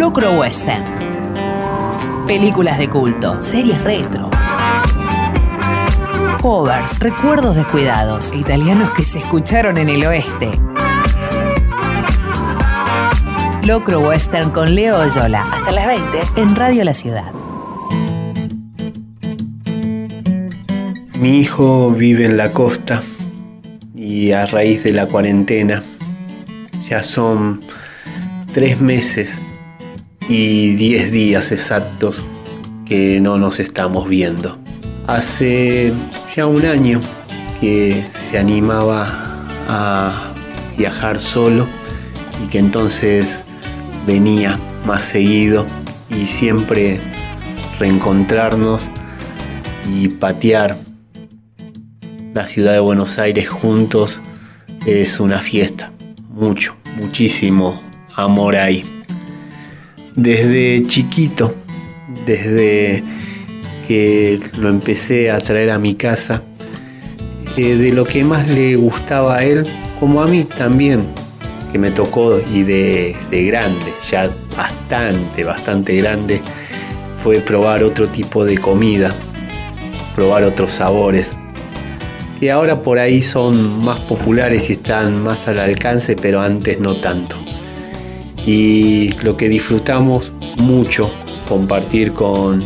Locro Western. Películas de culto, series retro. Covers, recuerdos descuidados, italianos que se escucharon en el oeste. Locro Western con Leo Oyola. Hasta las 20 en Radio La Ciudad. Mi hijo vive en la costa y a raíz de la cuarentena ya son tres meses y diez días exactos que no nos estamos viendo. Hace ya un año que se animaba a viajar solo y que entonces venía más seguido y siempre reencontrarnos y patear la ciudad de Buenos Aires juntos es una fiesta. Mucho, muchísimo amor ahí. Desde chiquito, desde que lo empecé a traer a mi casa, eh, de lo que más le gustaba a él, como a mí también, que me tocó y de, de grande, ya bastante, bastante grande, fue probar otro tipo de comida, probar otros sabores, que ahora por ahí son más populares y están más al alcance, pero antes no tanto. Y lo que disfrutamos mucho compartir con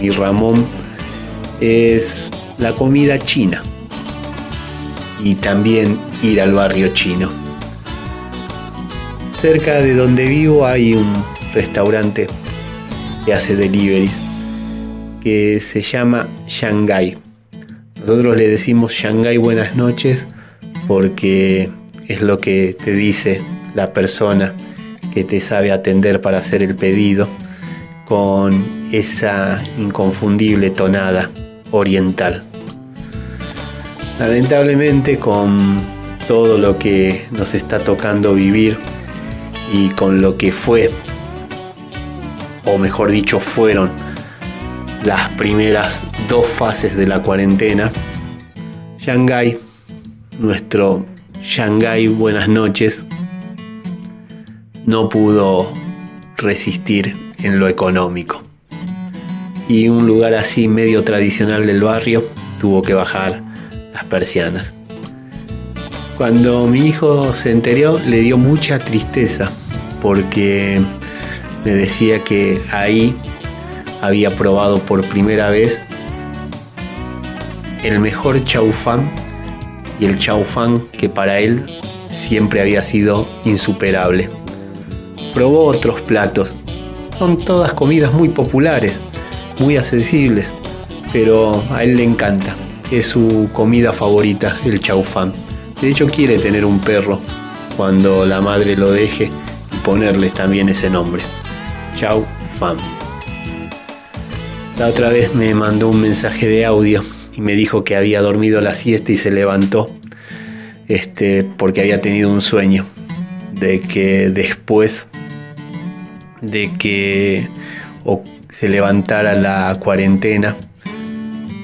mi Ramón es la comida china y también ir al barrio chino. Cerca de donde vivo hay un restaurante que hace deliveries que se llama Shanghai nosotros le decimos Shanghai buenas noches porque es lo que te dice la persona que te sabe atender para hacer el pedido con esa inconfundible tonada oriental. Lamentablemente con todo lo que nos está tocando vivir y con lo que fue, o mejor dicho, fueron las primeras dos fases de la cuarentena. Shanghai, nuestro Shanghai buenas noches, no pudo resistir en lo económico. Y un lugar así medio tradicional del barrio tuvo que bajar las persianas. Cuando mi hijo se enteró le dio mucha tristeza porque me decía que ahí había probado por primera vez el mejor chaufán y el chaufán que para él siempre había sido insuperable. Probó otros platos. Son todas comidas muy populares, muy accesibles, pero a él le encanta. Es su comida favorita, el chaufán. De hecho quiere tener un perro cuando la madre lo deje y ponerle también ese nombre. Chaufán. La otra vez me mandó un mensaje de audio y me dijo que había dormido la siesta y se levantó este, porque había tenido un sueño de que después de que se levantara la cuarentena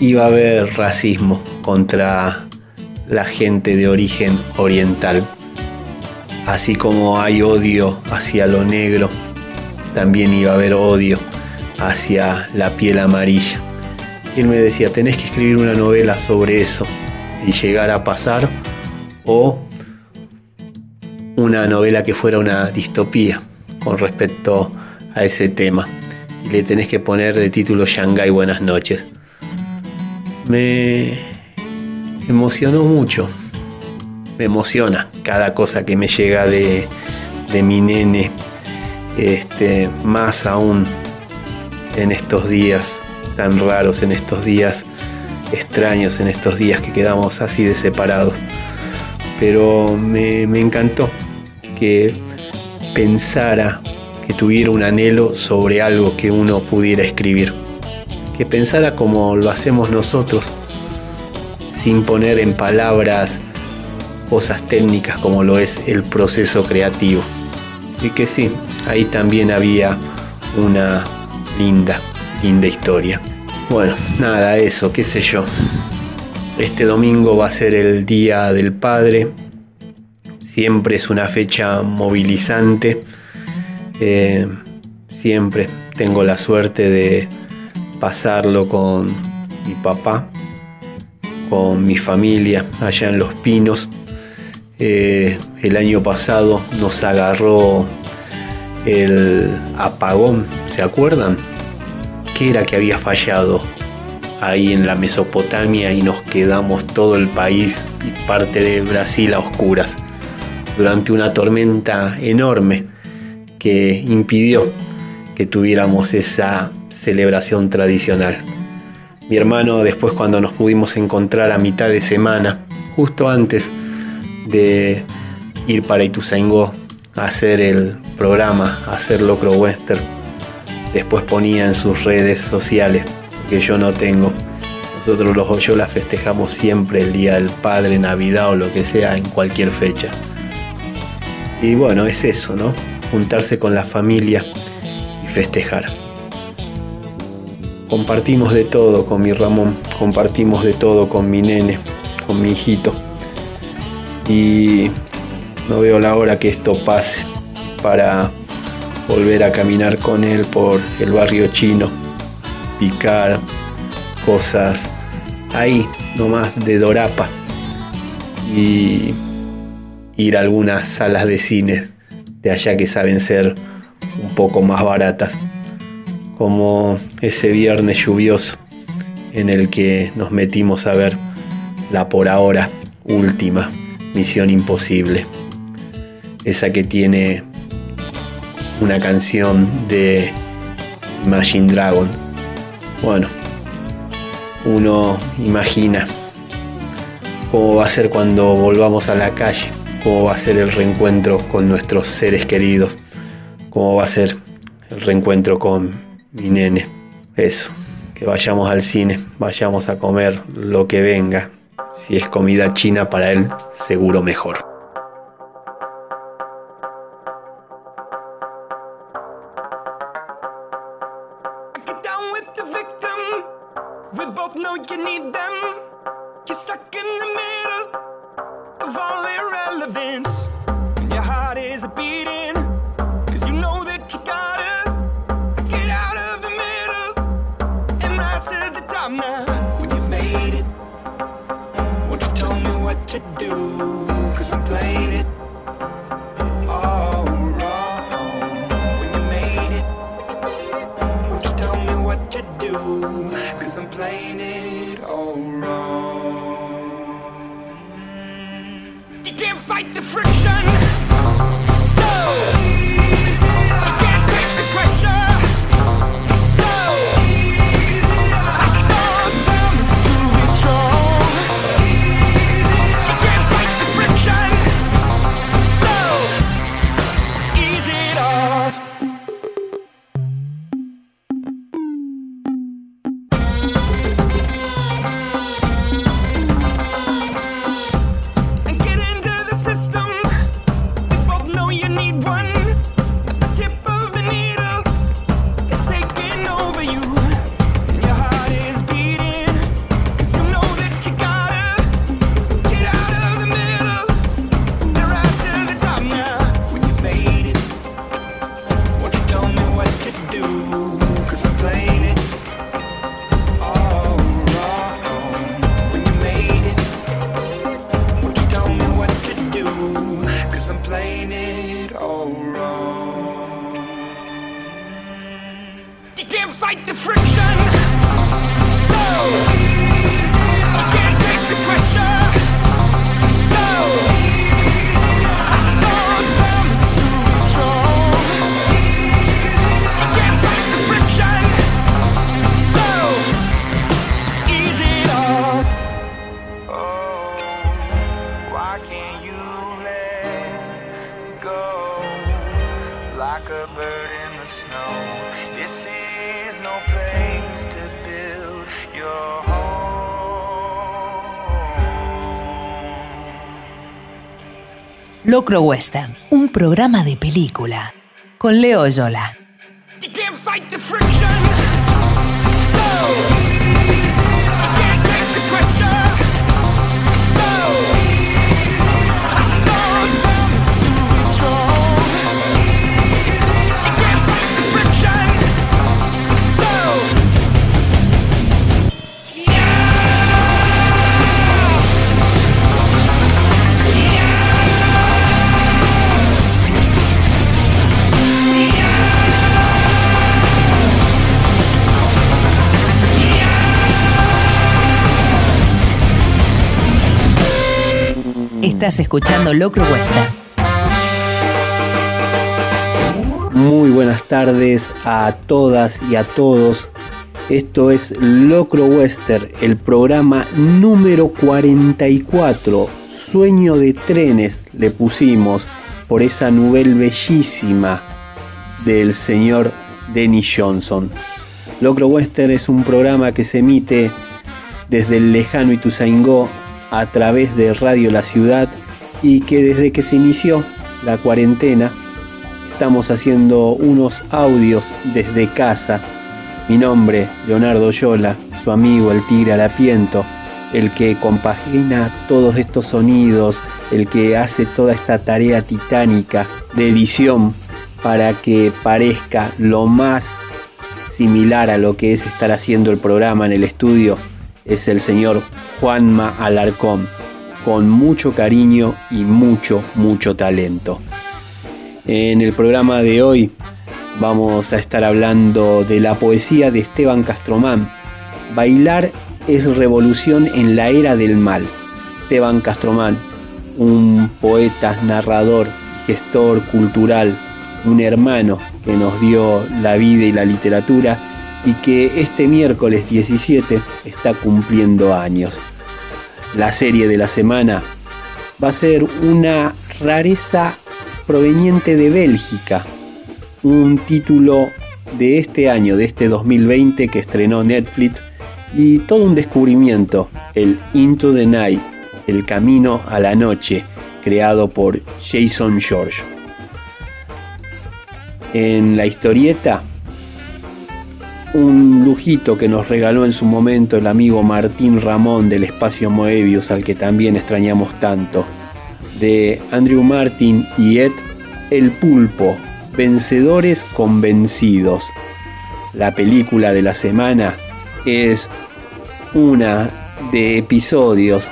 iba a haber racismo contra la gente de origen oriental. Así como hay odio hacia lo negro, también iba a haber odio hacia la piel amarilla. Y él me decía, tenés que escribir una novela sobre eso, si llegara a pasar, o una novela que fuera una distopía con respecto a ese tema. Le tenés que poner de título Shanghai Buenas noches. Me emocionó mucho. Me emociona cada cosa que me llega de, de mi nene. Este, más aún en estos días tan raros, en estos días extraños, en estos días que quedamos así de separados. Pero me, me encantó que pensara, que tuviera un anhelo sobre algo que uno pudiera escribir. Que pensara como lo hacemos nosotros, sin poner en palabras cosas técnicas como lo es el proceso creativo. Y que sí, ahí también había una linda, linda historia. Bueno, nada, eso, qué sé yo. Este domingo va a ser el Día del Padre. Siempre es una fecha movilizante. Eh, siempre tengo la suerte de pasarlo con mi papá, con mi familia allá en Los Pinos. Eh, el año pasado nos agarró el apagón, ¿se acuerdan? ¿Qué era que había fallado ahí en la Mesopotamia y nos quedamos todo el país y parte de Brasil a oscuras durante una tormenta enorme que impidió que tuviéramos esa celebración tradicional. Mi hermano después cuando nos pudimos encontrar a mitad de semana, justo antes de ir para Ituzaingó a hacer el programa, a hacer Locro Western, después ponía en sus redes sociales, que yo no tengo, nosotros los Oyolas festejamos siempre el Día del Padre, Navidad o lo que sea, en cualquier fecha. Y bueno, es eso, ¿no? Juntarse con la familia y festejar. Compartimos de todo con mi Ramón, compartimos de todo con mi nene, con mi hijito. Y no veo la hora que esto pase para volver a caminar con él por el barrio chino, picar, cosas ahí nomás de Dorapa y ir a algunas salas de cines de allá que saben ser un poco más baratas, como ese viernes lluvioso en el que nos metimos a ver la por ahora última Misión Imposible, esa que tiene una canción de Imagine Dragon. Bueno, uno imagina cómo va a ser cuando volvamos a la calle, cómo va a ser el reencuentro con nuestros seres queridos, cómo va a ser el reencuentro con mi nene. Eso, que vayamos al cine, vayamos a comer lo que venga. Si es comida china para él, seguro mejor. of all irrelevance, when your heart is beating. fight the friction. Locro Western, un programa de película con Leo Yola. Estás escuchando Locro Western. Muy buenas tardes a todas y a todos. Esto es Locro Western, el programa número 44. Sueño de trenes le pusimos por esa novela bellísima del señor Dennis Johnson. Locro Western es un programa que se emite desde el lejano Ituzaingó a través de Radio La Ciudad y que desde que se inició la cuarentena estamos haciendo unos audios desde casa. Mi nombre, Leonardo Yola, su amigo el Tigre Alapiento, el que compagina todos estos sonidos, el que hace toda esta tarea titánica de edición para que parezca lo más similar a lo que es estar haciendo el programa en el estudio, es el señor Juanma Alarcón, con mucho cariño y mucho, mucho talento. En el programa de hoy vamos a estar hablando de la poesía de Esteban Castromán. Bailar es revolución en la era del mal. Esteban Castromán, un poeta, narrador, gestor cultural, un hermano que nos dio la vida y la literatura y que este miércoles 17 está cumpliendo años. La serie de la semana va a ser una rareza proveniente de Bélgica, un título de este año, de este 2020 que estrenó Netflix y todo un descubrimiento, el Into the Night, el camino a la noche, creado por Jason George. En la historieta un lujito que nos regaló en su momento el amigo Martín Ramón del espacio Moebius, al que también extrañamos tanto, de Andrew Martin y Ed El Pulpo, Vencedores Convencidos. La película de la semana es una de episodios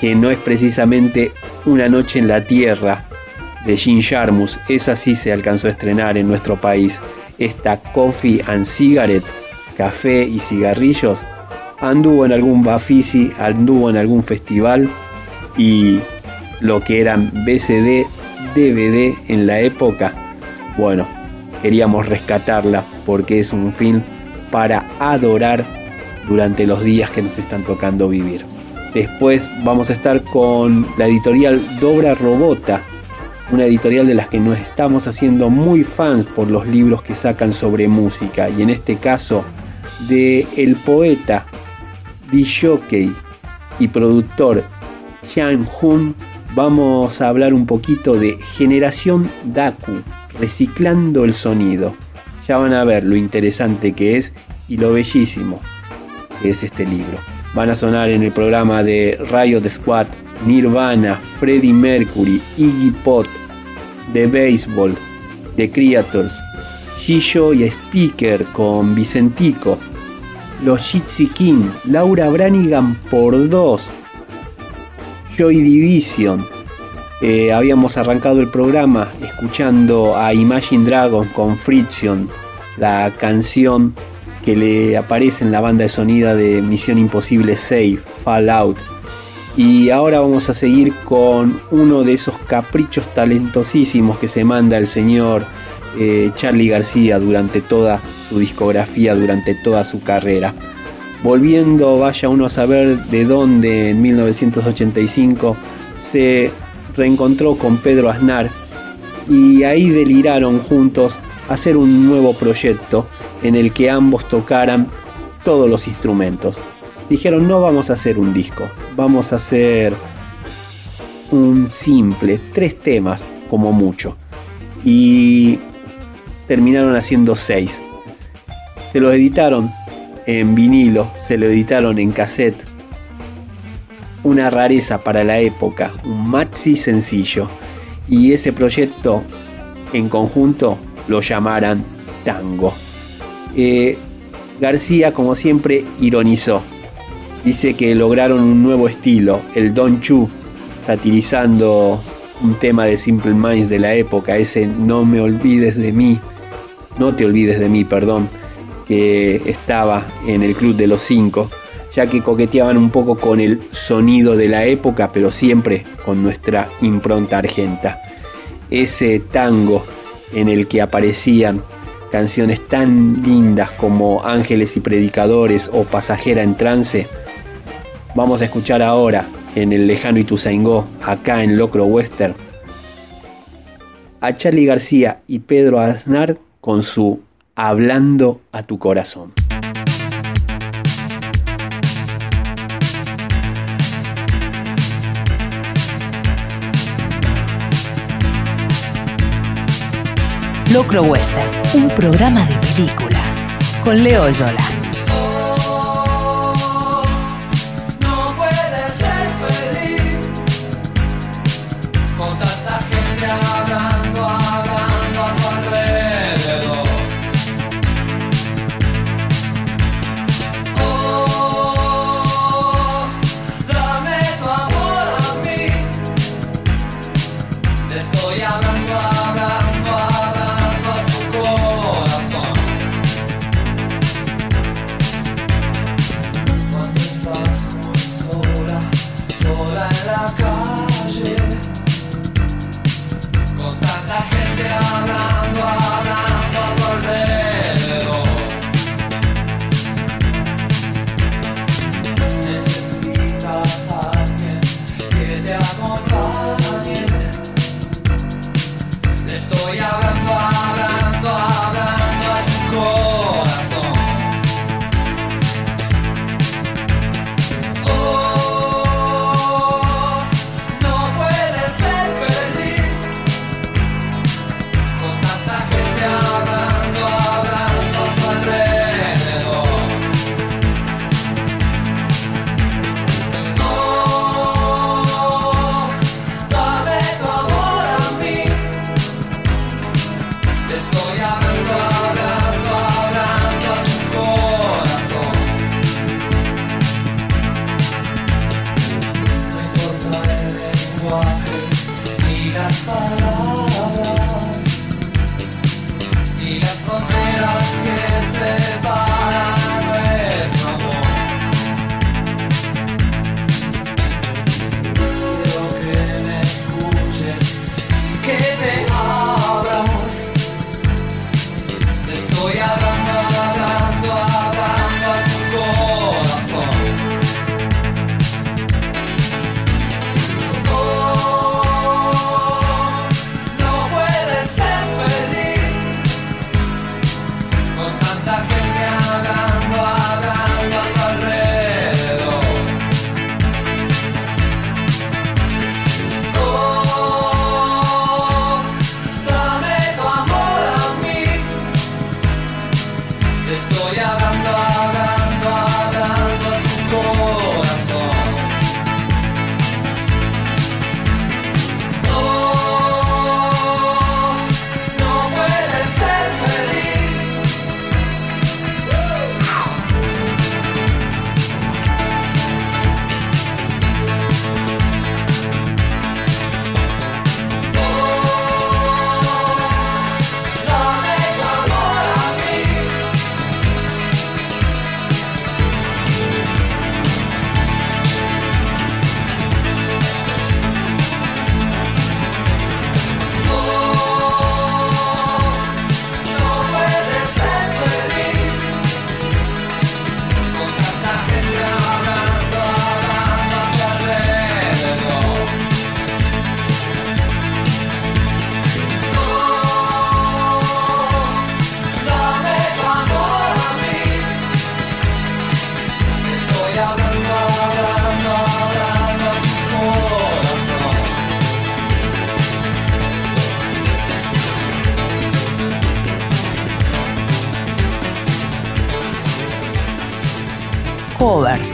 que no es precisamente Una noche en la Tierra de Jim Jarmus, esa sí se alcanzó a estrenar en nuestro país esta Coffee and Cigarette, café y cigarrillos, anduvo en algún Bafisi, anduvo en algún festival y lo que eran BCD, DVD en la época, bueno, queríamos rescatarla porque es un film para adorar durante los días que nos están tocando vivir. Después vamos a estar con la editorial Dobra Robota, una editorial de las que nos estamos haciendo muy fans por los libros que sacan sobre música y en este caso de el poeta, jockey y productor Xiang Hun vamos a hablar un poquito de Generación Daku, reciclando el sonido. Ya van a ver lo interesante que es y lo bellísimo que es este libro. Van a sonar en el programa de Riot Squad Nirvana, Freddie Mercury, Iggy Pop, The Baseball, The Creators, Gillo y Speaker con Vicentico, Los Jitsi King, Laura Branigan por dos, Joy Division. Eh, habíamos arrancado el programa escuchando a Imagine Dragons con Friction, la canción que le aparece en la banda de sonido de Misión Imposible 6, Fallout y ahora vamos a seguir con uno de esos caprichos talentosísimos que se manda el señor eh, Charlie García durante toda su discografía, durante toda su carrera. Volviendo, vaya uno a saber de dónde en 1985 se reencontró con Pedro Aznar y ahí deliraron juntos hacer un nuevo proyecto en el que ambos tocaran todos los instrumentos dijeron no vamos a hacer un disco, vamos a hacer un simple, tres temas como mucho. Y terminaron haciendo seis. Se los editaron en vinilo, se lo editaron en cassette. Una rareza para la época, un maxi sencillo. Y ese proyecto en conjunto lo llamaran Tango. Eh, García, como siempre, ironizó dice que lograron un nuevo estilo, el Don Chu, satirizando un tema de Simple Minds de la época, ese No me olvides de mí, no te olvides de mí, perdón, que estaba en el Club de los Cinco. ya que coqueteaban un poco con el sonido de la época, pero siempre con nuestra impronta argenta. Ese tango en el que aparecían canciones tan lindas como Ángeles y Predicadores o Pasajera en Trance, vamos a escuchar ahora en el lejano Ituzaingó, acá en Locro Western, a Charlie García y Pedro Aznar con su Hablando a tu corazón. Locro Western, un programa de película con Leo Yola.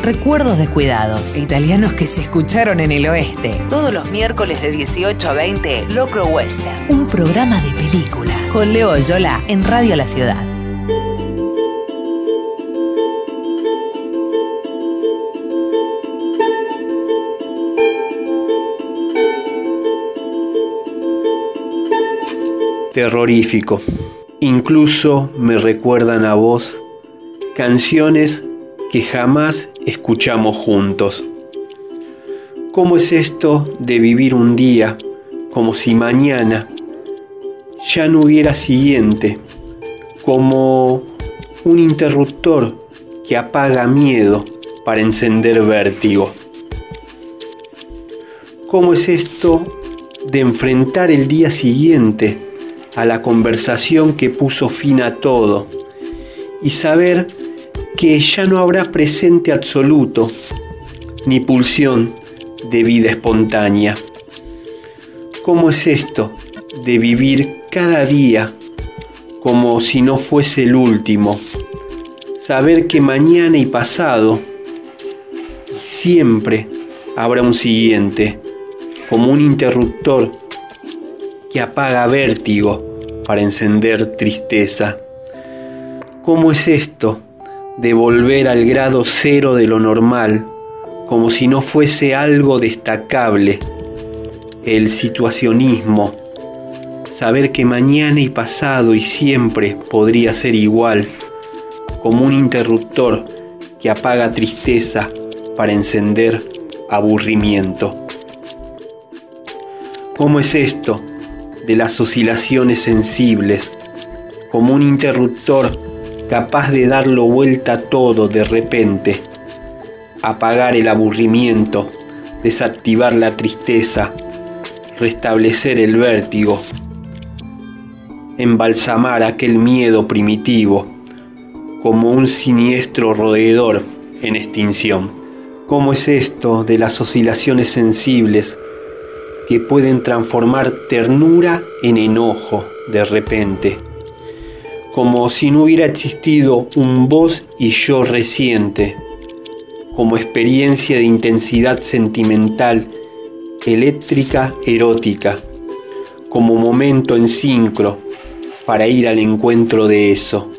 Recuerdos descuidados, italianos que se escucharon en el oeste. Todos los miércoles de 18 a 20, Locro Western, un programa de película. Con Leo Yola en Radio La Ciudad. Terrorífico. Incluso me recuerdan a vos canciones que jamás escuchamos juntos. ¿Cómo es esto de vivir un día como si mañana ya no hubiera siguiente, como un interruptor que apaga miedo para encender vértigo? ¿Cómo es esto de enfrentar el día siguiente a la conversación que puso fin a todo y saber que ya no habrá presente absoluto ni pulsión de vida espontánea? ¿Cómo es esto de vivir cada día como si no fuese el último? Saber que mañana y pasado siempre habrá un siguiente como un interruptor que apaga vértigo para encender tristeza. ¿Cómo es esto de volver al grado cero de lo normal, como si no fuese algo destacable? El situacionismo, saber que mañana y pasado y siempre podría ser igual, como un interruptor que apaga tristeza para encender aburrimiento. ¿Cómo es esto de las oscilaciones sensibles? Como un interruptor capaz de darlo vuelta todo de repente, apagar el aburrimiento, desactivar la tristeza, restablecer el vértigo, embalsamar aquel miedo primitivo como un siniestro roedor en extinción. ¿Cómo es esto de las oscilaciones sensibles que pueden transformar ternura en enojo de repente, como si no hubiera existido un vos y yo reciente, como experiencia de intensidad sentimental, eléctrica, erótica, como momento en sincro para ir al encuentro de eso.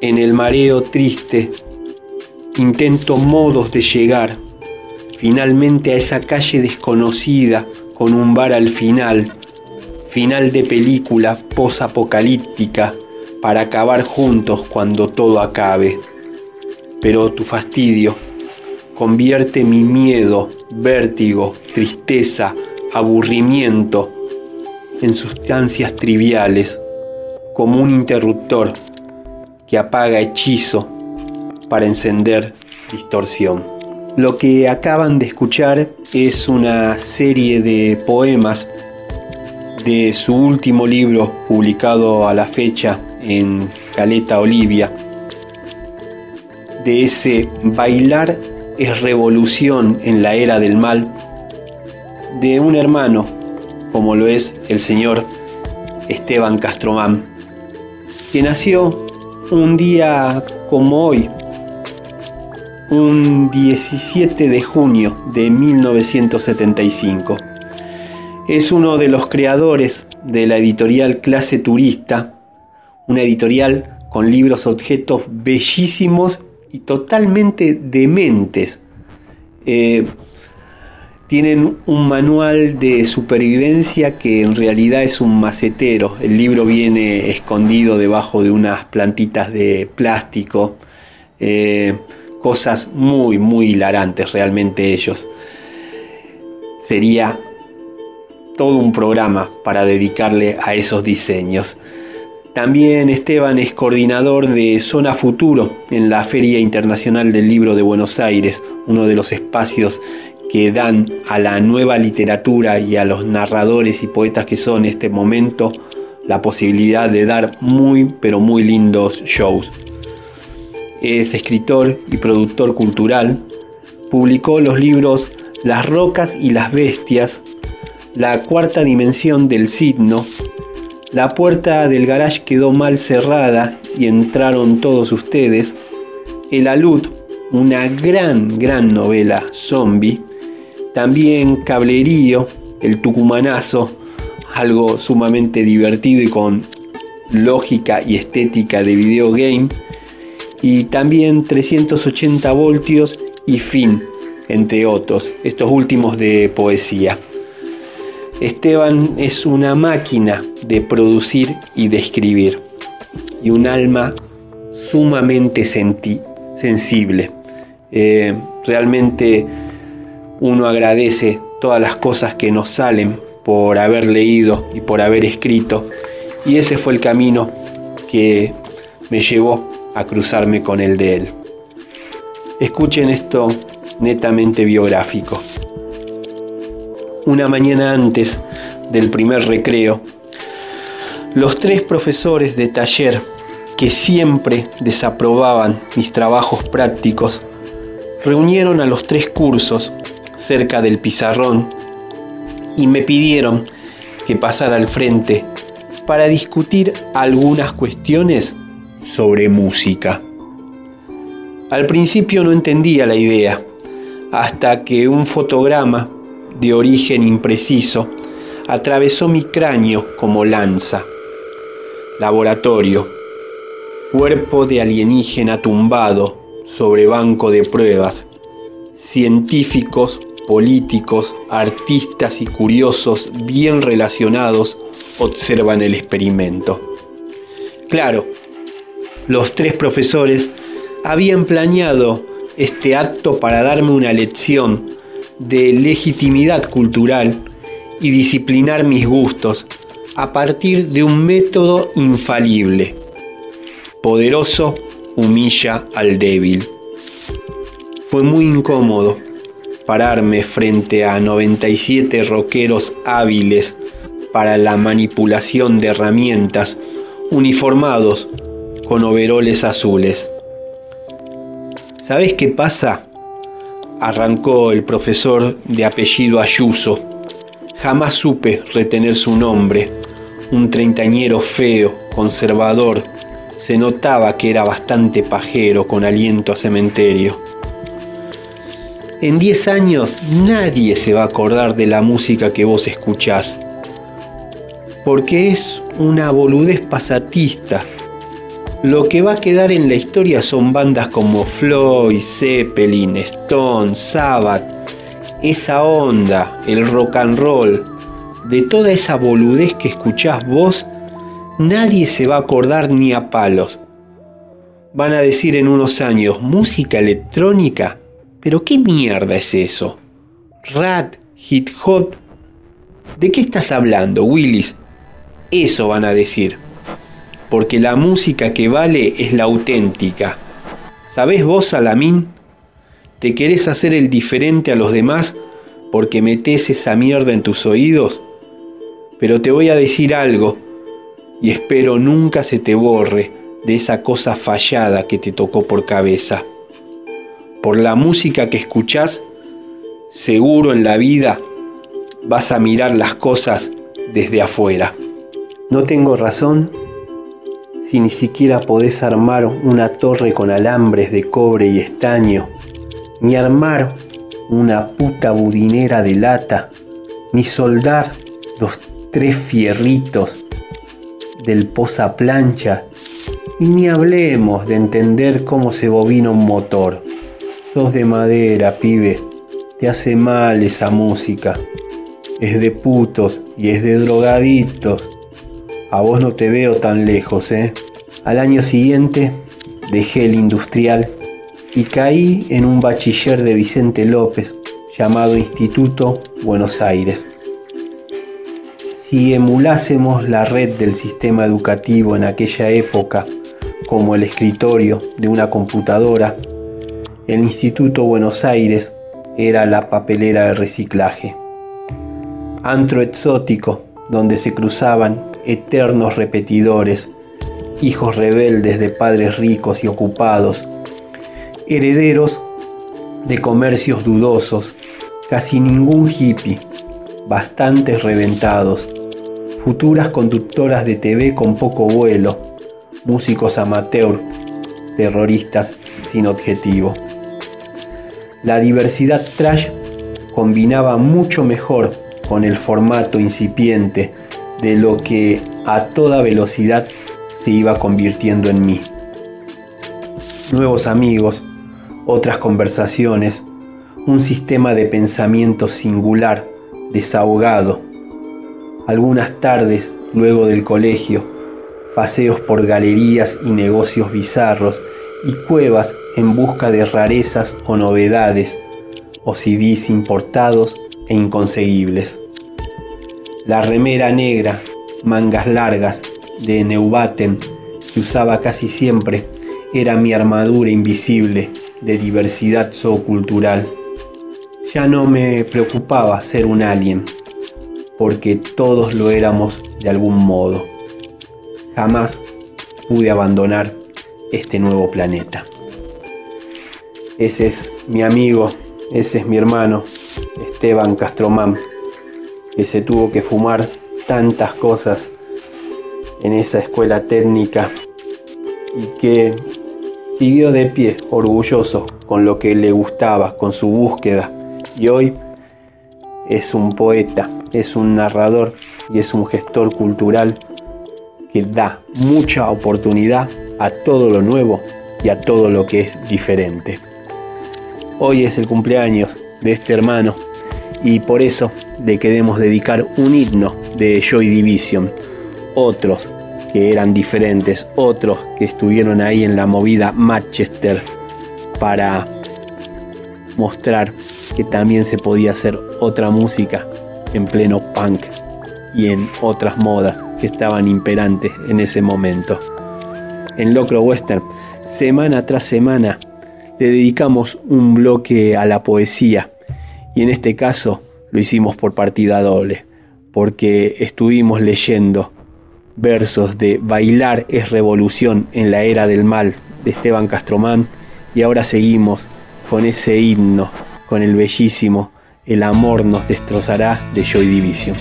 En el mareo triste, intento modos de llegar finalmente a esa calle desconocida con un bar al final, final de película posapocalíptica para acabar juntos cuando todo acabe. Pero tu fastidio convierte mi miedo, vértigo, tristeza, aburrimiento en sustancias triviales, como un interruptor que apaga hechizo para encender distorsión. Lo que acaban de escuchar es una serie de poemas de su último libro publicado a la fecha en Caleta Olivia, de ese Bailar es revolución en la era del mal, de un hermano como lo es el señor Esteban Castromán, que nació un día como hoy, un 17 de junio de 1975. Es uno de los creadores de la editorial Clase Turista, una editorial con libros objetos bellísimos y totalmente dementes. Eh, tienen un manual de supervivencia que en realidad es un macetero. El libro viene escondido debajo de unas plantitas de plástico. Eh, cosas muy, muy hilarantes realmente ellos. Sería todo un programa para dedicarle a esos diseños. También Esteban es coordinador de Zona Futuro en la Feria Internacional del Libro de Buenos Aires, uno de los espacios que dan a la nueva literatura y a los narradores y poetas que son en este momento la posibilidad de dar muy pero muy lindos shows es escritor y productor cultural. Publicó los libros Las rocas y las bestias, La cuarta dimensión del signo, La puerta del garage quedó mal cerrada y entraron todos ustedes, El alud, una gran, gran novela zombie, también Cablerío, El tucumanazo, algo sumamente divertido y con lógica y estética de videogame, y también 380 voltios y fin, entre otros, estos últimos de poesía. Esteban es una máquina de producir y de escribir y un alma sumamente sensible. Eh, realmente uno agradece todas las cosas que nos salen por haber leído y por haber escrito. Y ese fue el camino que me llevó a cruzarme con el de él. Escuchen esto netamente biográfico. Una mañana antes del primer recreo, los tres profesores de taller que siempre desaprobaban mis trabajos prácticos reunieron a los tres cursos cerca del pizarrón y me pidieron que pasara al frente para discutir algunas cuestiones sobre música. Al principio no entendía la idea, hasta que un fotograma de origen impreciso atravesó mi cráneo como lanza. Laboratorio. Cuerpo de alienígena tumbado sobre banco de pruebas. Científicos, políticos, artistas y curiosos bien relacionados observan el experimento. Claro, los tres profesores habían planeado este acto para darme una lección de legitimidad cultural y disciplinar mis gustos a partir de un método infalible. Poderoso humilla al débil. Fue muy incómodo pararme frente a 97 rockeros hábiles para la manipulación de herramientas uniformados con overoles azules. ¿Sabes qué pasa? Arrancó el profesor de apellido Ayuso. Jamás supe retener su nombre. Un treintañero feo, conservador. Se notaba que era bastante pajero con aliento a cementerio. En 10 años nadie se va a acordar de la música que vos escuchás. Porque es una boludez pasatista lo que va a quedar en la historia son bandas como Floyd, Zeppelin, Stone, Sabbath, esa onda, el rock and roll, de toda esa boludez que escuchás vos, nadie se va a acordar ni a palos. Van a decir en unos años, música electrónica, pero ¿qué mierda es eso? Rat, hip hop. ¿De qué estás hablando, Willis? Eso van a decir porque la música que vale es la auténtica. ¿Sabés vos, Salamín? ¿Te querés hacer el diferente a los demás porque metés esa mierda en tus oídos? Pero te voy a decir algo, y espero nunca se te borre de esa cosa fallada que te tocó por cabeza. Por la música que escuchás, seguro en la vida vas a mirar las cosas desde afuera. No tengo razón si ni siquiera podés armar una torre con alambres de cobre y estaño, ni armar una puta budinera de lata, ni soldar los tres fierritos del plancha, y ni hablemos de entender cómo se bobina un motor. Sos de madera, pibe, te hace mal esa música. Es de putos y es de drogaditos a vos no te veo tan lejos, ¿eh? Al año siguiente dejé el industrial y caí en un bachiller de Vicente López llamado Instituto Buenos Aires. Si emulásemos la red del sistema educativo en aquella época como el escritorio de una computadora, el Instituto Buenos Aires era la papelera de reciclaje. Antro exótico donde se cruzaban eternos repetidores, hijos rebeldes de padres ricos y ocupados, herederos de comercios dudosos, casi ningún hippie, bastantes reventados, futuras conductoras de TV con poco vuelo, músicos amateur, terroristas sin objetivo. La diversidad trash combinaba mucho mejor con el formato incipiente de lo que a toda velocidad se iba convirtiendo en mí. Nuevos amigos, otras conversaciones, un sistema de pensamiento singular, desahogado. Algunas tardes, luego del colegio, paseos por galerías y negocios bizarros y cuevas en busca de rarezas o novedades, o CDs importados e inconseguibles. La remera negra, mangas largas, de Neubaten, que usaba casi siempre, era mi armadura invisible de diversidad zoocultural. Ya no me preocupaba ser un alien, porque todos lo éramos de algún modo. Jamás pude abandonar este nuevo planeta. Ese es mi amigo, ese es mi hermano, Esteban Castromán, que se tuvo que fumar tantas cosas en esa escuela técnica y que siguió de pie, orgulloso con lo que le gustaba, con su búsqueda. Y hoy es un poeta, es un narrador y es un gestor cultural que da mucha oportunidad a todo lo nuevo y a todo lo que es diferente. Hoy es el cumpleaños de este hermano y por eso le queremos dedicar un himno de Joy Division. Otros que eran diferentes, otros que estuvieron ahí en la movida Manchester para mostrar que también se podía hacer otra música en pleno punk y en otras modas que estaban imperantes en ese momento. En Locro Western, semana tras semana, le dedicamos un bloque a la poesía y en este caso lo hicimos por partida doble, porque estuvimos leyendo versos de Bailar es revolución en la era del mal de Esteban Castromán y ahora seguimos con ese himno, con el bellísimo El amor nos destrozará de Joy Division.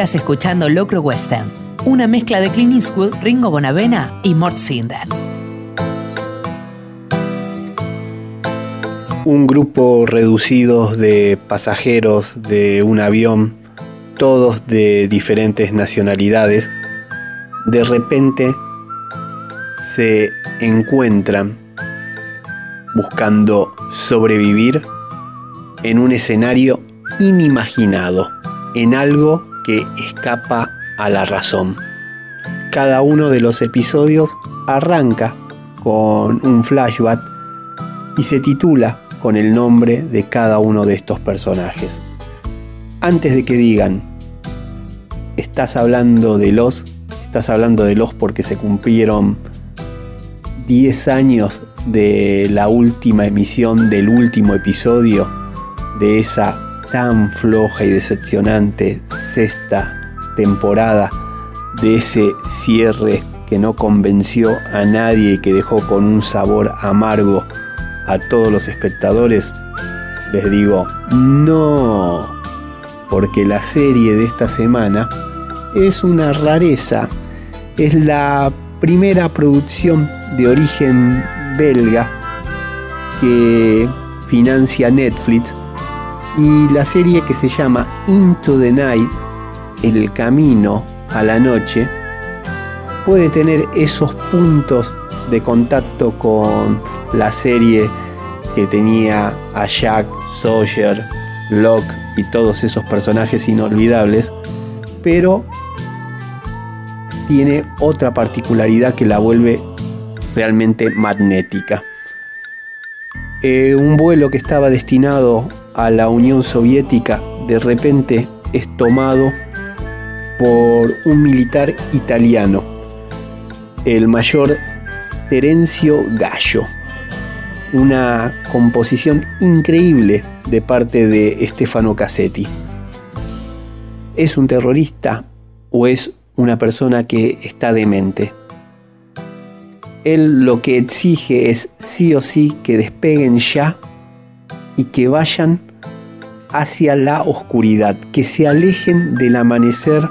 Estás escuchando Locro Western, una mezcla de Clint Eastwood, Ringo Bonavena y Mort Sinder. Un grupo reducido de pasajeros de un avión, todos de diferentes nacionalidades, de repente se encuentran buscando sobrevivir en un escenario inimaginado, en algo escapa a la razón. Cada uno de los episodios arranca con un flashback y se titula con el nombre de cada uno de estos personajes. Antes de que digan, estás hablando de los, estás hablando de los porque se cumplieron 10 años de la última emisión del último episodio de esa tan floja y decepcionante sexta temporada, de ese cierre que no convenció a nadie y que dejó con un sabor amargo a todos los espectadores, les digo, no, porque la serie de esta semana es una rareza, es la primera producción de origen belga que financia Netflix y la serie que se llama Into the Night, El Camino a la Noche, puede tener esos puntos de contacto con la serie que tenía a Jack, Sawyer, Locke y todos esos personajes inolvidables, pero tiene otra particularidad que la vuelve realmente magnética. Eh, un vuelo que estaba destinado a la Unión Soviética de repente es tomado por un militar italiano, el mayor Terencio Gallo. Una composición increíble de parte de Stefano Cassetti. ¿Es un terrorista o es una persona que está demente? Él lo que exige es sí o sí que despeguen ya y que vayan hacia la oscuridad, que se alejen del amanecer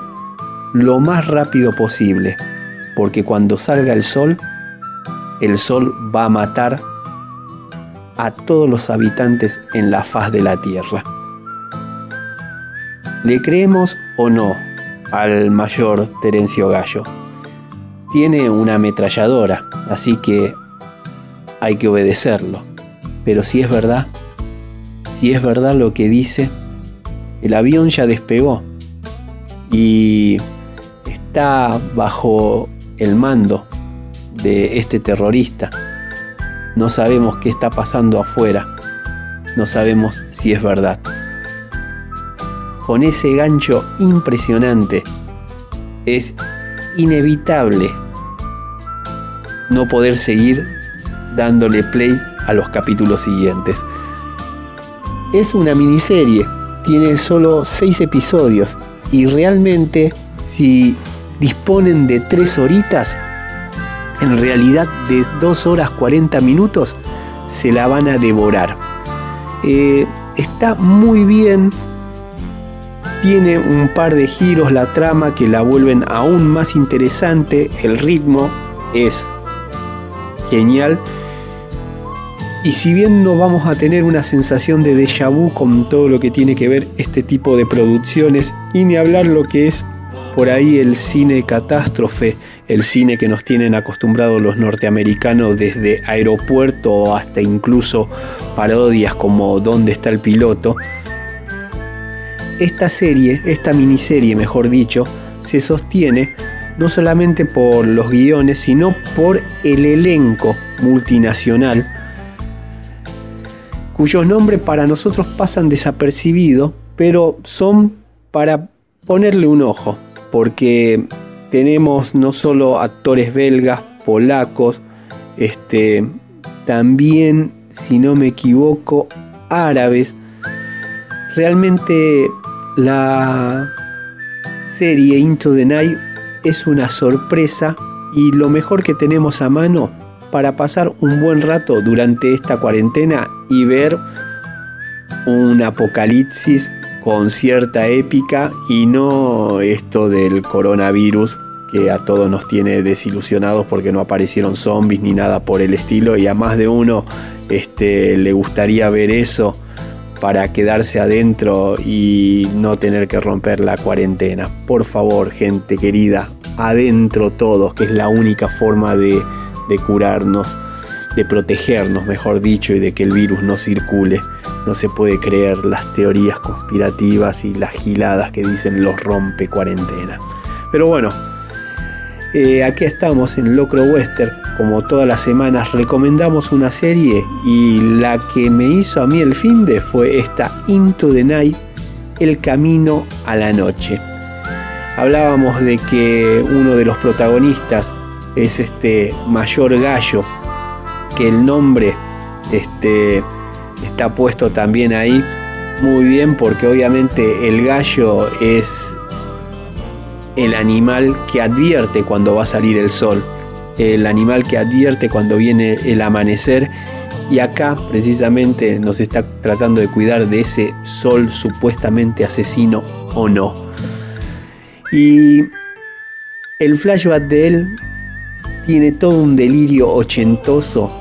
lo más rápido posible, porque cuando salga el sol, el sol va a matar a todos los habitantes en la faz de la tierra. ¿Le creemos o no al mayor Terencio Gallo? Tiene una ametralladora, así que hay que obedecerlo. Pero si es verdad, si es verdad lo que dice, el avión ya despegó y está bajo el mando de este terrorista. No sabemos qué está pasando afuera. No sabemos si es verdad. Con ese gancho impresionante es inevitable no poder seguir dándole play a los capítulos siguientes. Es una miniserie, tiene solo 6 episodios y realmente si disponen de 3 horitas, en realidad de 2 horas 40 minutos, se la van a devorar. Eh, está muy bien tiene un par de giros la trama que la vuelven aún más interesante, el ritmo es genial. Y si bien no vamos a tener una sensación de déjà vu con todo lo que tiene que ver este tipo de producciones, y ni hablar lo que es por ahí el cine catástrofe, el cine que nos tienen acostumbrados los norteamericanos desde aeropuerto hasta incluso parodias como ¿Dónde está el piloto? esta serie, esta miniserie mejor dicho, se sostiene no solamente por los guiones, sino por el elenco multinacional, cuyos nombres para nosotros pasan desapercibidos, pero son para ponerle un ojo, porque tenemos no solo actores belgas, polacos, este, también, si no me equivoco, árabes. Realmente la serie Into the Night es una sorpresa y lo mejor que tenemos a mano para pasar un buen rato durante esta cuarentena y ver un apocalipsis con cierta épica y no esto del coronavirus que a todos nos tiene desilusionados porque no aparecieron zombies ni nada por el estilo y a más de uno este, le gustaría ver eso para quedarse adentro y no tener que romper la cuarentena. Por favor, gente querida, adentro todos, que es la única forma de, de curarnos, de protegernos, mejor dicho, y de que el virus no circule. No se puede creer las teorías conspirativas y las giladas que dicen los rompe cuarentena. Pero bueno, eh, aquí estamos en Locro Western. Como todas las semanas recomendamos una serie y la que me hizo a mí el fin de fue esta Into the Night, El Camino a la Noche. Hablábamos de que uno de los protagonistas es este mayor gallo, que el nombre este, está puesto también ahí. Muy bien porque obviamente el gallo es el animal que advierte cuando va a salir el sol, el animal que advierte cuando viene el amanecer. Y acá precisamente nos está tratando de cuidar de ese sol supuestamente asesino o no. Y el flashback de él tiene todo un delirio ochentoso,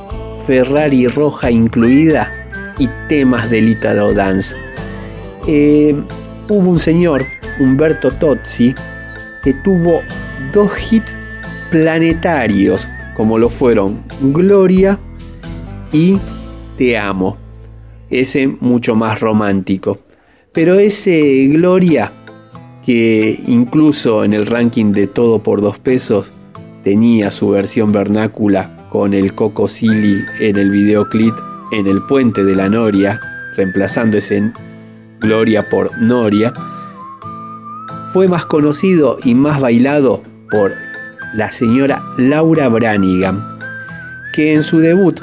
Ferrari roja incluida y temas del Italo Dance. Eh, hubo un señor, Humberto Tozzi, que tuvo dos hits planetarios, como lo fueron Gloria y Te amo. Ese mucho más romántico. Pero ese Gloria, que incluso en el ranking de todo por dos pesos tenía su versión vernácula con el Coco Silly en el videoclip en el puente de la Noria, reemplazando ese Gloria por Noria, fue más conocido y más bailado por la señora Laura Branigan, que en su debut,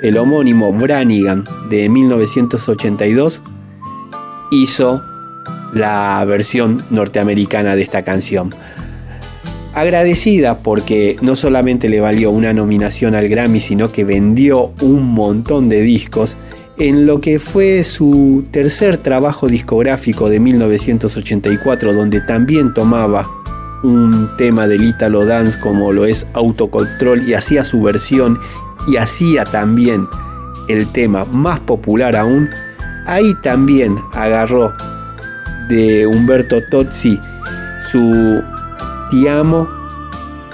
el homónimo Branigan de 1982, hizo la versión norteamericana de esta canción. Agradecida porque no solamente le valió una nominación al Grammy, sino que vendió un montón de discos en lo que fue su tercer trabajo discográfico de 1984, donde también tomaba un tema del Italo Dance como lo es Autocontrol y hacía su versión y hacía también el tema más popular aún, ahí también agarró de Humberto Tozzi su Ti amo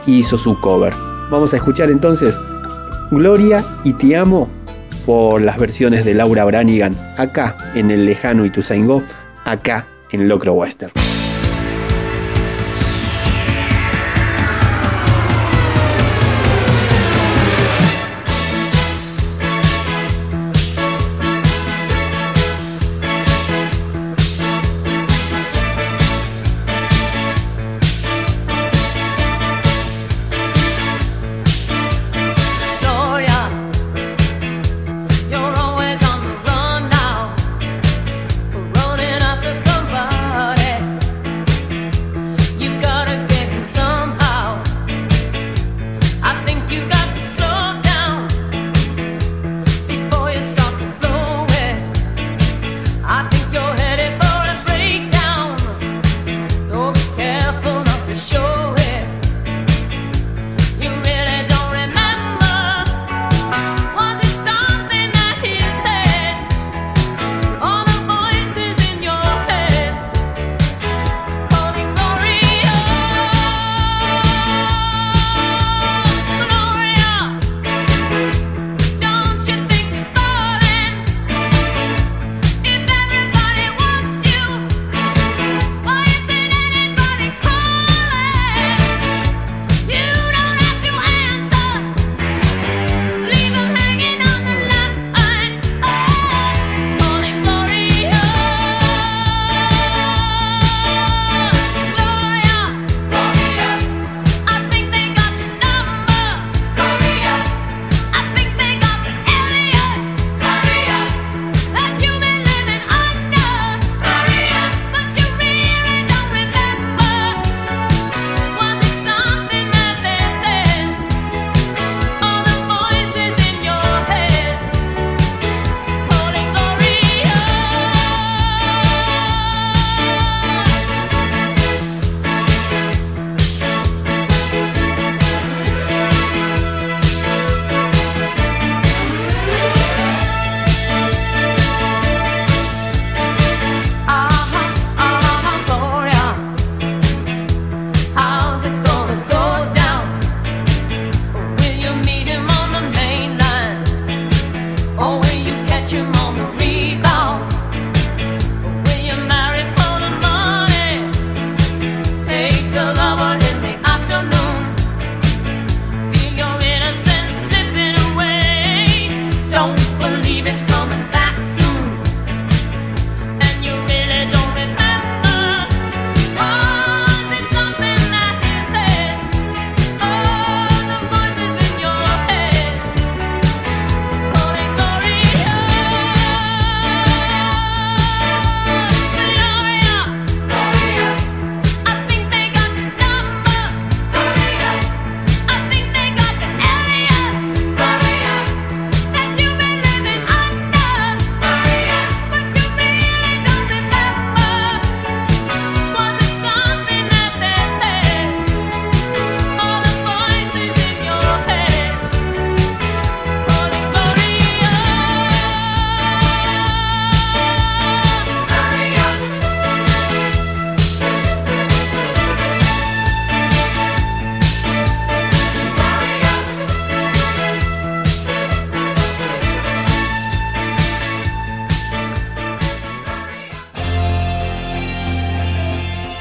hizo su cover. Vamos a escuchar entonces Gloria y Te amo por las versiones de Laura Branigan acá en el lejano Ituzaingó, acá en Locro Western.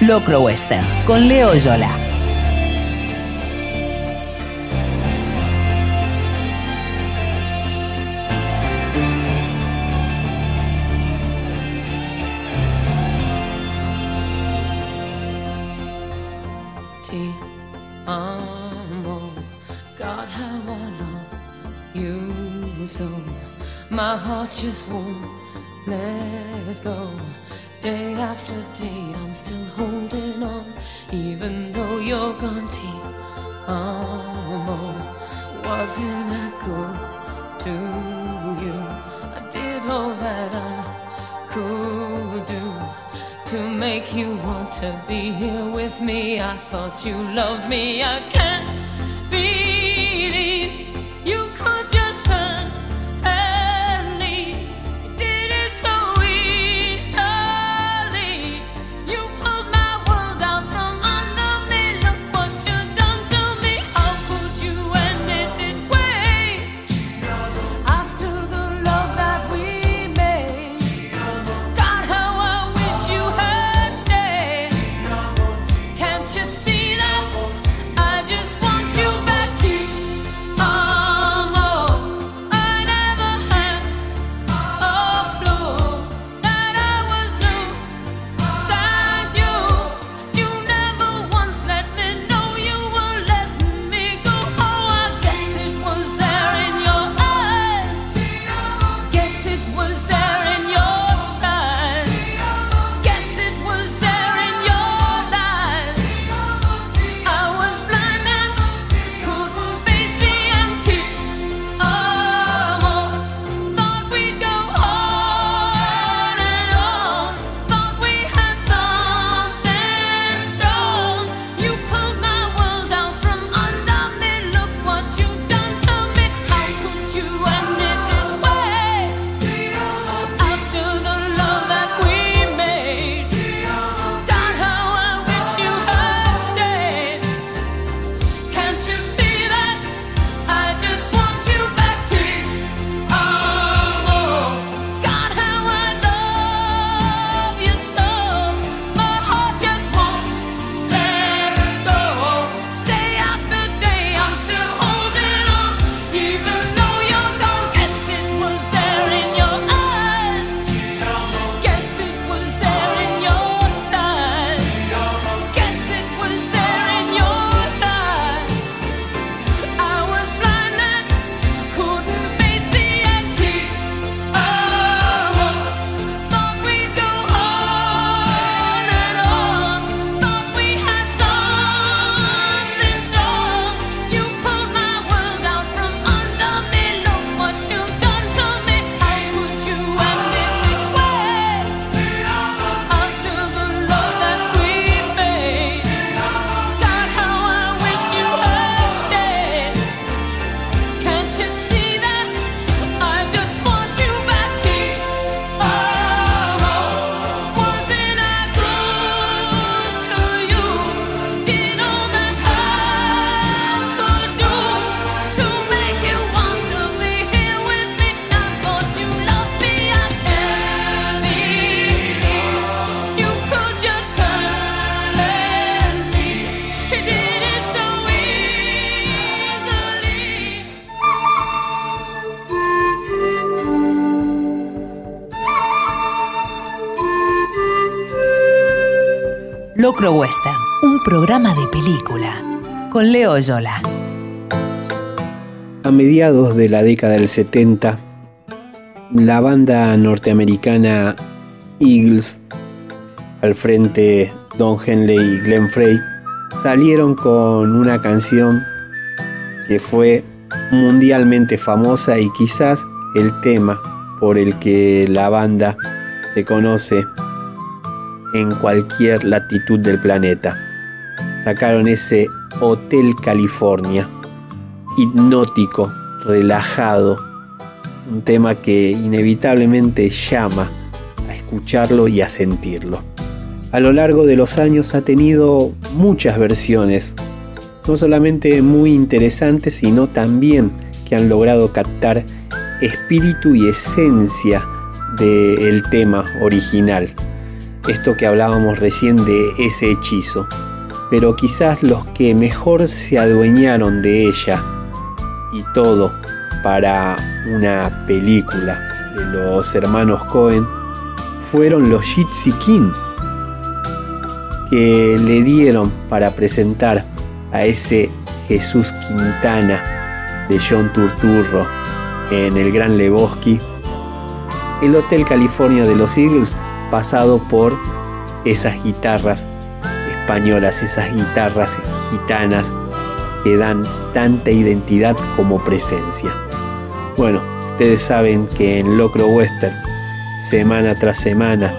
Locro Western con Leo Yola. Locro un programa de película con Leo Yola. A mediados de la década del 70, la banda norteamericana Eagles, al frente Don Henley y Glenn Frey, salieron con una canción que fue mundialmente famosa y quizás el tema por el que la banda se conoce en cualquier latitud del planeta. Sacaron ese Hotel California, hipnótico, relajado, un tema que inevitablemente llama a escucharlo y a sentirlo. A lo largo de los años ha tenido muchas versiones, no solamente muy interesantes, sino también que han logrado captar espíritu y esencia del tema original. Esto que hablábamos recién de ese hechizo. Pero quizás los que mejor se adueñaron de ella y todo para una película de los hermanos Cohen fueron los Jitsi King que le dieron para presentar a ese Jesús Quintana de John Turturro en el Gran Lebowski, el Hotel California de los Eagles pasado por esas guitarras españolas, esas guitarras gitanas que dan tanta identidad como presencia. Bueno, ustedes saben que en Locro Western, semana tras semana,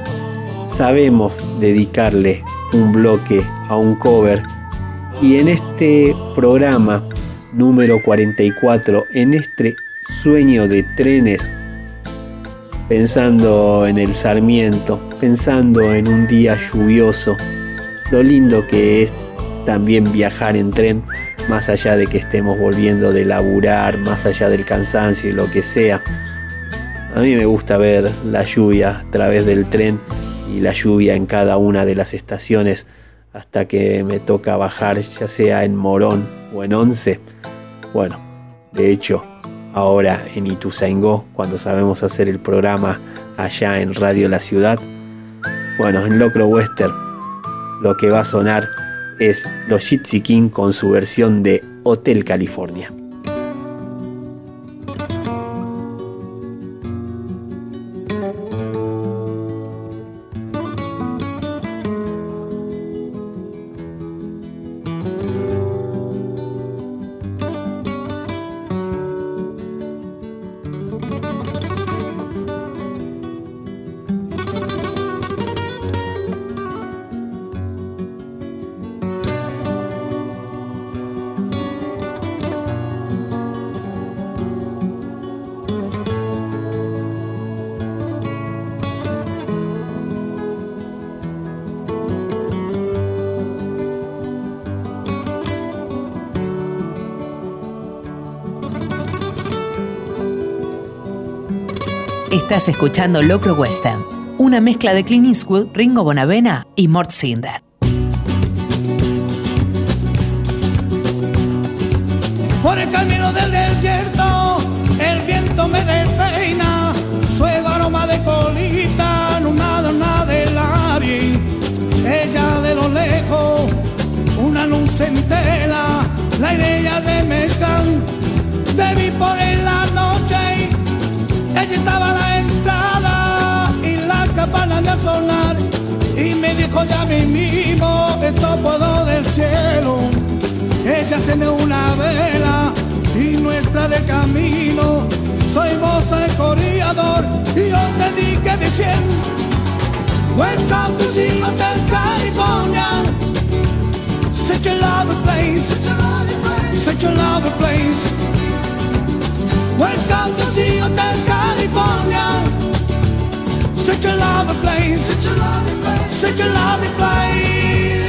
sabemos dedicarle un bloque a un cover y en este programa número 44, en este sueño de trenes, pensando en el Sarmiento, pensando en un día lluvioso, lo lindo que es también viajar en tren, más allá de que estemos volviendo de laburar, más allá del cansancio y lo que sea. A mí me gusta ver la lluvia a través del tren y la lluvia en cada una de las estaciones hasta que me toca bajar, ya sea en Morón o en Once. Bueno, de hecho, ahora en Ituzaingó, cuando sabemos hacer el programa allá en Radio La Ciudad, bueno, en Locro Western, lo que va a sonar es los Jitsi King con su versión de Hotel California. Estás escuchando Locro Western, una mezcla de Clint Eastwood, Ringo Bonavena y Mort Cinder. Por el camino del desierto, el viento me despeina, suave aroma de colita, nada, nada de la vi. Ella de lo lejos, una luz entera, la idea de mezcal, te vi por en la noche, ella estaba la y me dijo ya mismo, esto puedo del cielo. Ella de una vela y nuestra de camino. Soy vos el corredor y yo te dije diciendo Welcome to the Hotel California Such a lovely place Such a lovely place Welcome to the Hotel California Such a lovely place. Such a lovely place. Ella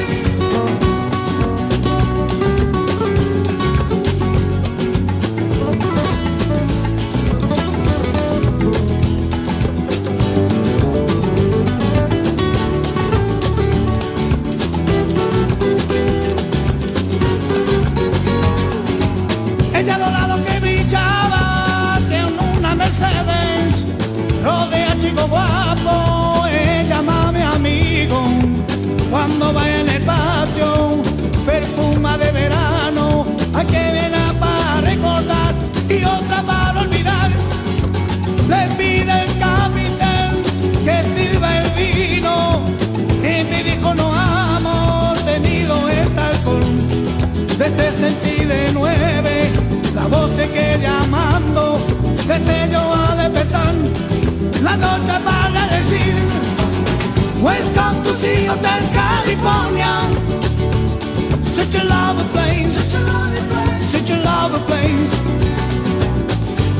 amor la noche van a decir Welcome to see Hotel California. Such a lovely place. Such a lovely place. Such a lovely place.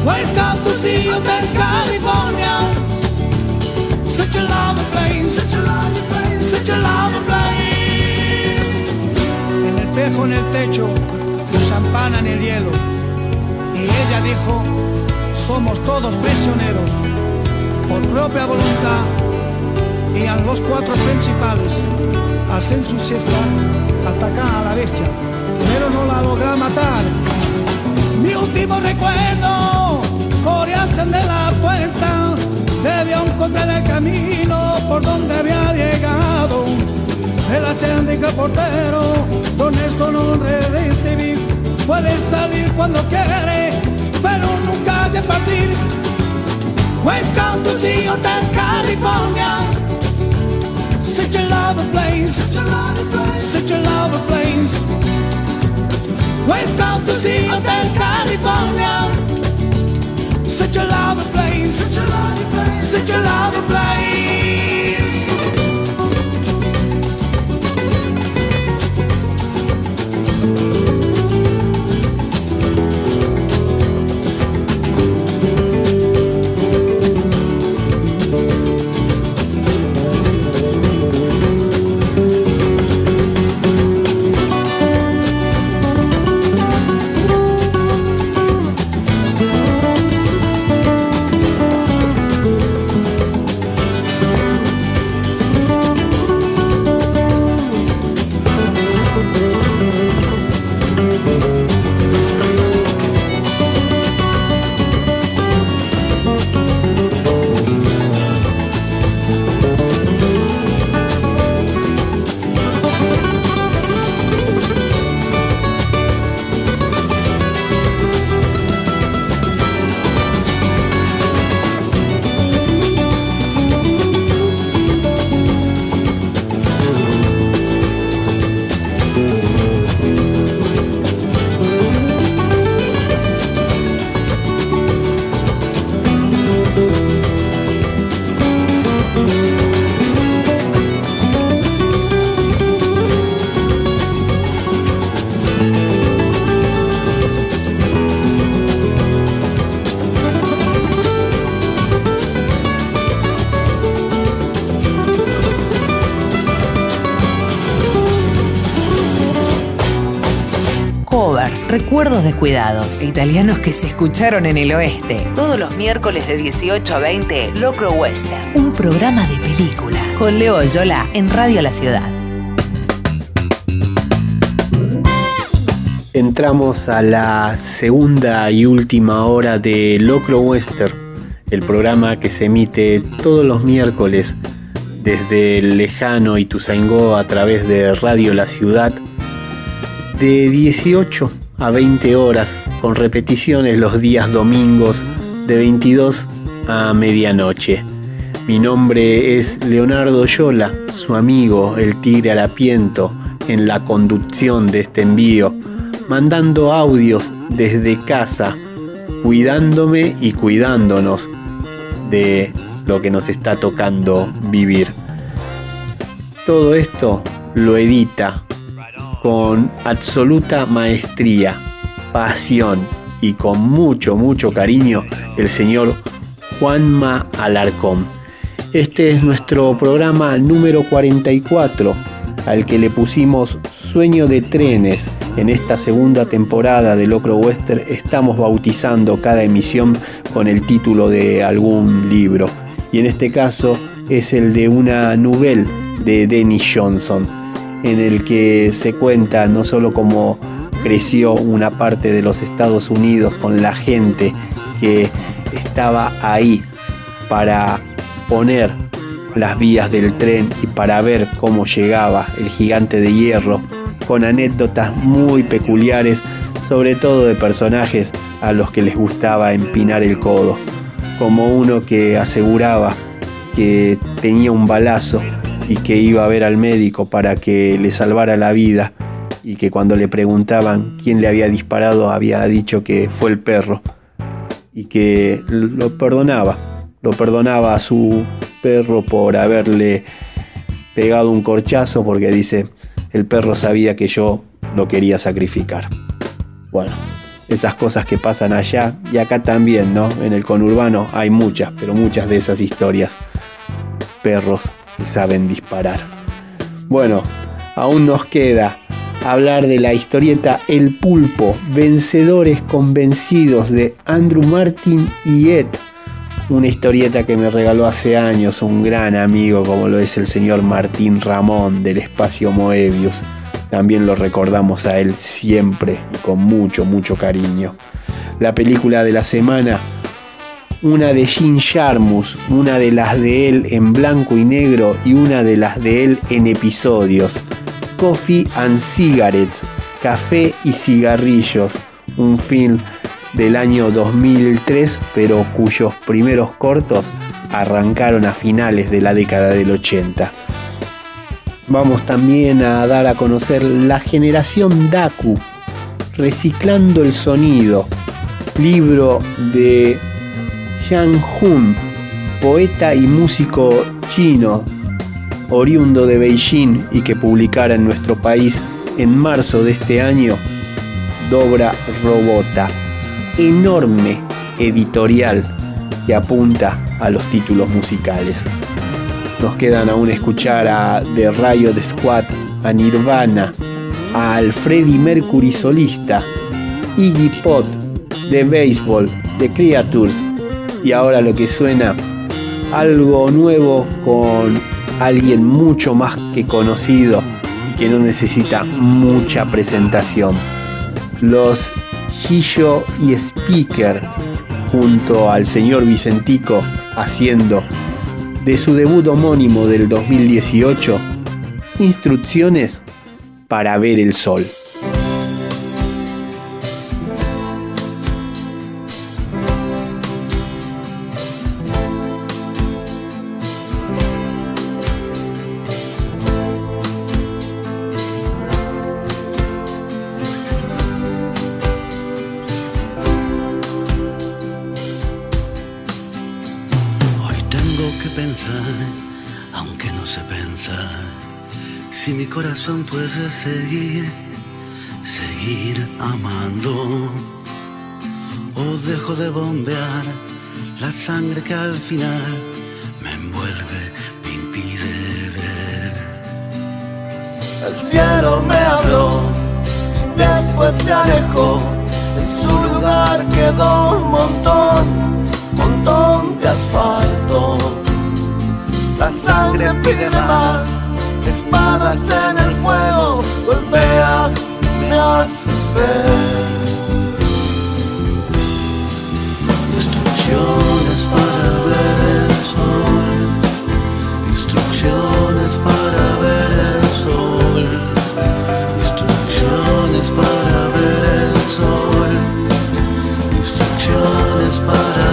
Welcome to see Hotel California. Such a lovely place. Such a lovely place. En el espejo, en el techo, los champana en el hielo. Y ella dijo, somos todos prisioneros por propia voluntad. Y a los cuatro principales hacen su siesta, atacan a la bestia, pero no la logran matar. Mi último recuerdo, corearse de la puerta, debió encontrar el camino por donde había llegado. El acéndico portero, con eso no recibir, puede salir cuando quiere, pero nunca de partir. Welcome to see Hotel California. Such a lovely place, such a lovely place, such a lovely. Welcome to see Hotel California. Recuerdos descuidados, italianos que se escucharon en el oeste. Todos los miércoles de 18 a 20, Locro Western, un programa de película. Con Leo Yola en Radio La Ciudad. Entramos a la segunda y última hora de Locro Western, el programa que se emite todos los miércoles desde el lejano Ituzaingó a través de Radio La Ciudad de 18 a 20 horas con repeticiones los días domingos de 22 a medianoche. Mi nombre es Leonardo Yola, su amigo el Tigre Harapiento, en la conducción de este envío, mandando audios desde casa, cuidándome y cuidándonos de lo que nos está tocando vivir. Todo esto lo edita con absoluta maestría, pasión y con mucho, mucho cariño el señor Juanma Alarcón. Este es nuestro programa número 44, al que le pusimos Sueño de Trenes. En esta segunda temporada de Locro Western estamos bautizando cada emisión con el título de algún libro. Y en este caso es el de una novela de Dennis Johnson en el que se cuenta no solo cómo creció una parte de los Estados Unidos con la gente que estaba ahí para poner las vías del tren y para ver cómo llegaba el gigante de hierro, con anécdotas muy peculiares, sobre todo de personajes a los que les gustaba empinar el codo, como uno que aseguraba que tenía un balazo y que iba a ver al médico para que le salvara la vida y que cuando le preguntaban quién le había disparado había dicho que fue el perro y que lo perdonaba, lo perdonaba a su perro por haberle pegado un corchazo porque dice, el perro sabía que yo lo quería sacrificar. Bueno, esas cosas que pasan allá y acá también, ¿no? En el conurbano hay muchas, pero muchas de esas historias. Perros saben disparar. Bueno, aún nos queda hablar de la historieta El Pulpo, Vencedores Convencidos de Andrew Martin y Ed. Una historieta que me regaló hace años un gran amigo como lo es el señor Martín Ramón del espacio Moebius. También lo recordamos a él siempre con mucho, mucho cariño. La película de la semana, una de Jim Jarmus, una de las de él en blanco y negro y una de las de él en episodios. Coffee and Cigarettes, Café y Cigarrillos, un film del año 2003, pero cuyos primeros cortos arrancaron a finales de la década del 80. Vamos también a dar a conocer la generación Daku, Reciclando el Sonido, libro de Yang Hun, poeta y músico chino, oriundo de Beijing y que publicara en nuestro país en marzo de este año, Dobra Robota, enorme editorial que apunta a los títulos musicales. Nos quedan aún escuchar a The Riot Squad, a Nirvana, a Alfredi Mercury solista, Iggy Pop, The Baseball, The Creatures y ahora lo que suena, algo nuevo con alguien mucho más que conocido y que no necesita mucha presentación. Los Gillo y Speaker junto al señor Vicentico haciendo de su debut homónimo del 2018 instrucciones para ver el sol. Puede seguir, seguir amando. O dejo de bombear la sangre que al final me envuelve, me impide ver. El cielo me habló, después se alejó. En su lugar quedó un montón, montón de asfalto. La sangre pide más, espadas en el fuego, golpea, me haces ver. Instrucciones para ver el sol. Instrucciones para ver el sol. Instrucciones para ver el sol. Instrucciones para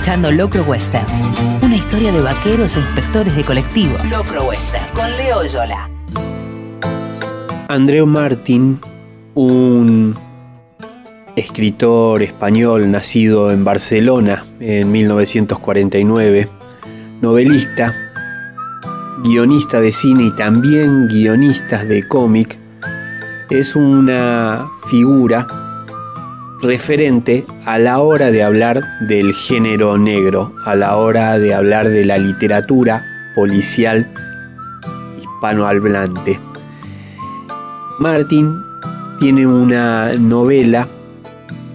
escuchando Locro Western, una historia de vaqueros e inspectores de colectivo. Locro Western, con Leo Yola. Andreu Martín, un escritor español nacido en Barcelona en 1949, novelista, guionista de cine y también guionista de cómic, es una figura referente a la hora de hablar del género negro, a la hora de hablar de la literatura policial hispanohablante. Martin tiene una novela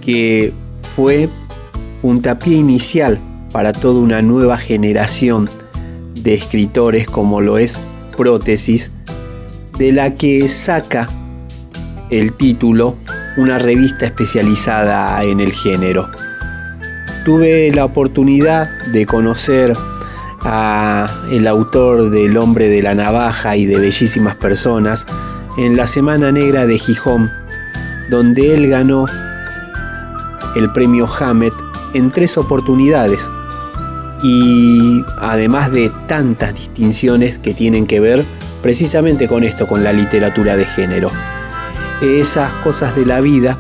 que fue puntapié inicial para toda una nueva generación de escritores como lo es Prótesis, de la que saca el título una revista especializada en el género. Tuve la oportunidad de conocer a el autor del Hombre de la Navaja y de Bellísimas Personas en la Semana Negra de Gijón, donde él ganó el premio Hammett en tres oportunidades y además de tantas distinciones que tienen que ver precisamente con esto, con la literatura de género. Esas cosas de la vida,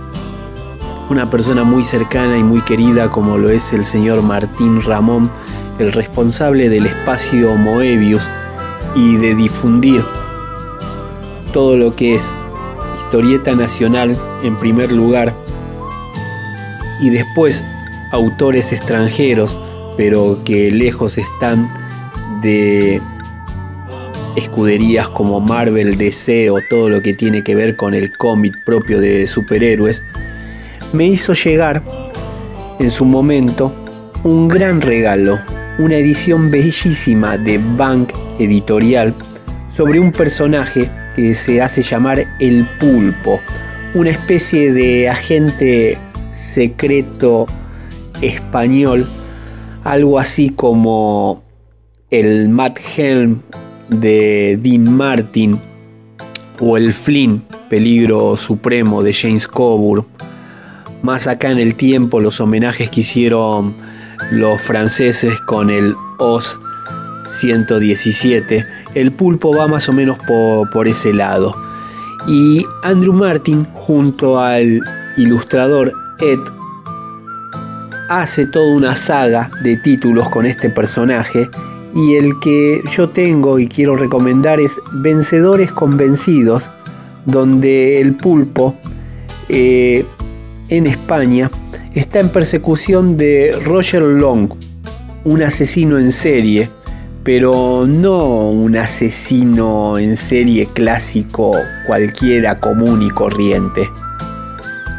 una persona muy cercana y muy querida como lo es el señor Martín Ramón, el responsable del espacio Moebius y de difundir todo lo que es historieta nacional en primer lugar y después autores extranjeros pero que lejos están de escuderías como Marvel, DC o todo lo que tiene que ver con el cómic propio de superhéroes, me hizo llegar en su momento un gran regalo, una edición bellísima de Bank Editorial sobre un personaje que se hace llamar el pulpo, una especie de agente secreto español, algo así como el Matt Helm de Dean Martin o el Flynn, peligro supremo de James Coburn. Más acá en el tiempo los homenajes que hicieron los franceses con el OS 117, el pulpo va más o menos por, por ese lado. Y Andrew Martin junto al ilustrador Ed hace toda una saga de títulos con este personaje y el que yo tengo y quiero recomendar es Vencedores Convencidos, donde el pulpo eh, en España está en persecución de Roger Long, un asesino en serie, pero no un asesino en serie clásico cualquiera común y corriente.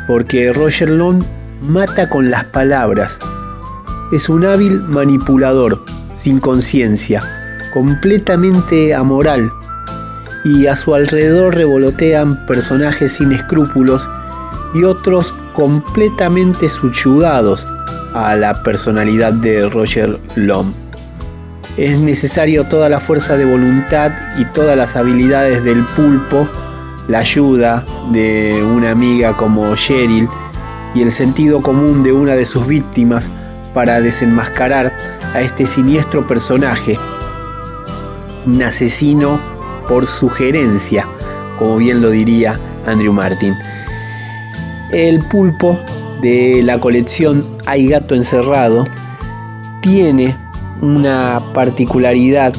Porque Roger Long mata con las palabras. Es un hábil manipulador, sin conciencia, completamente amoral, y a su alrededor revolotean personajes sin escrúpulos y otros completamente subyugados a la personalidad de Roger Long. Es necesario toda la fuerza de voluntad y todas las habilidades del pulpo, la ayuda de una amiga como Cheryl, y el sentido común de una de sus víctimas para desenmascarar a este siniestro personaje, un asesino por sugerencia, como bien lo diría Andrew Martin. El pulpo de la colección Hay gato encerrado tiene una particularidad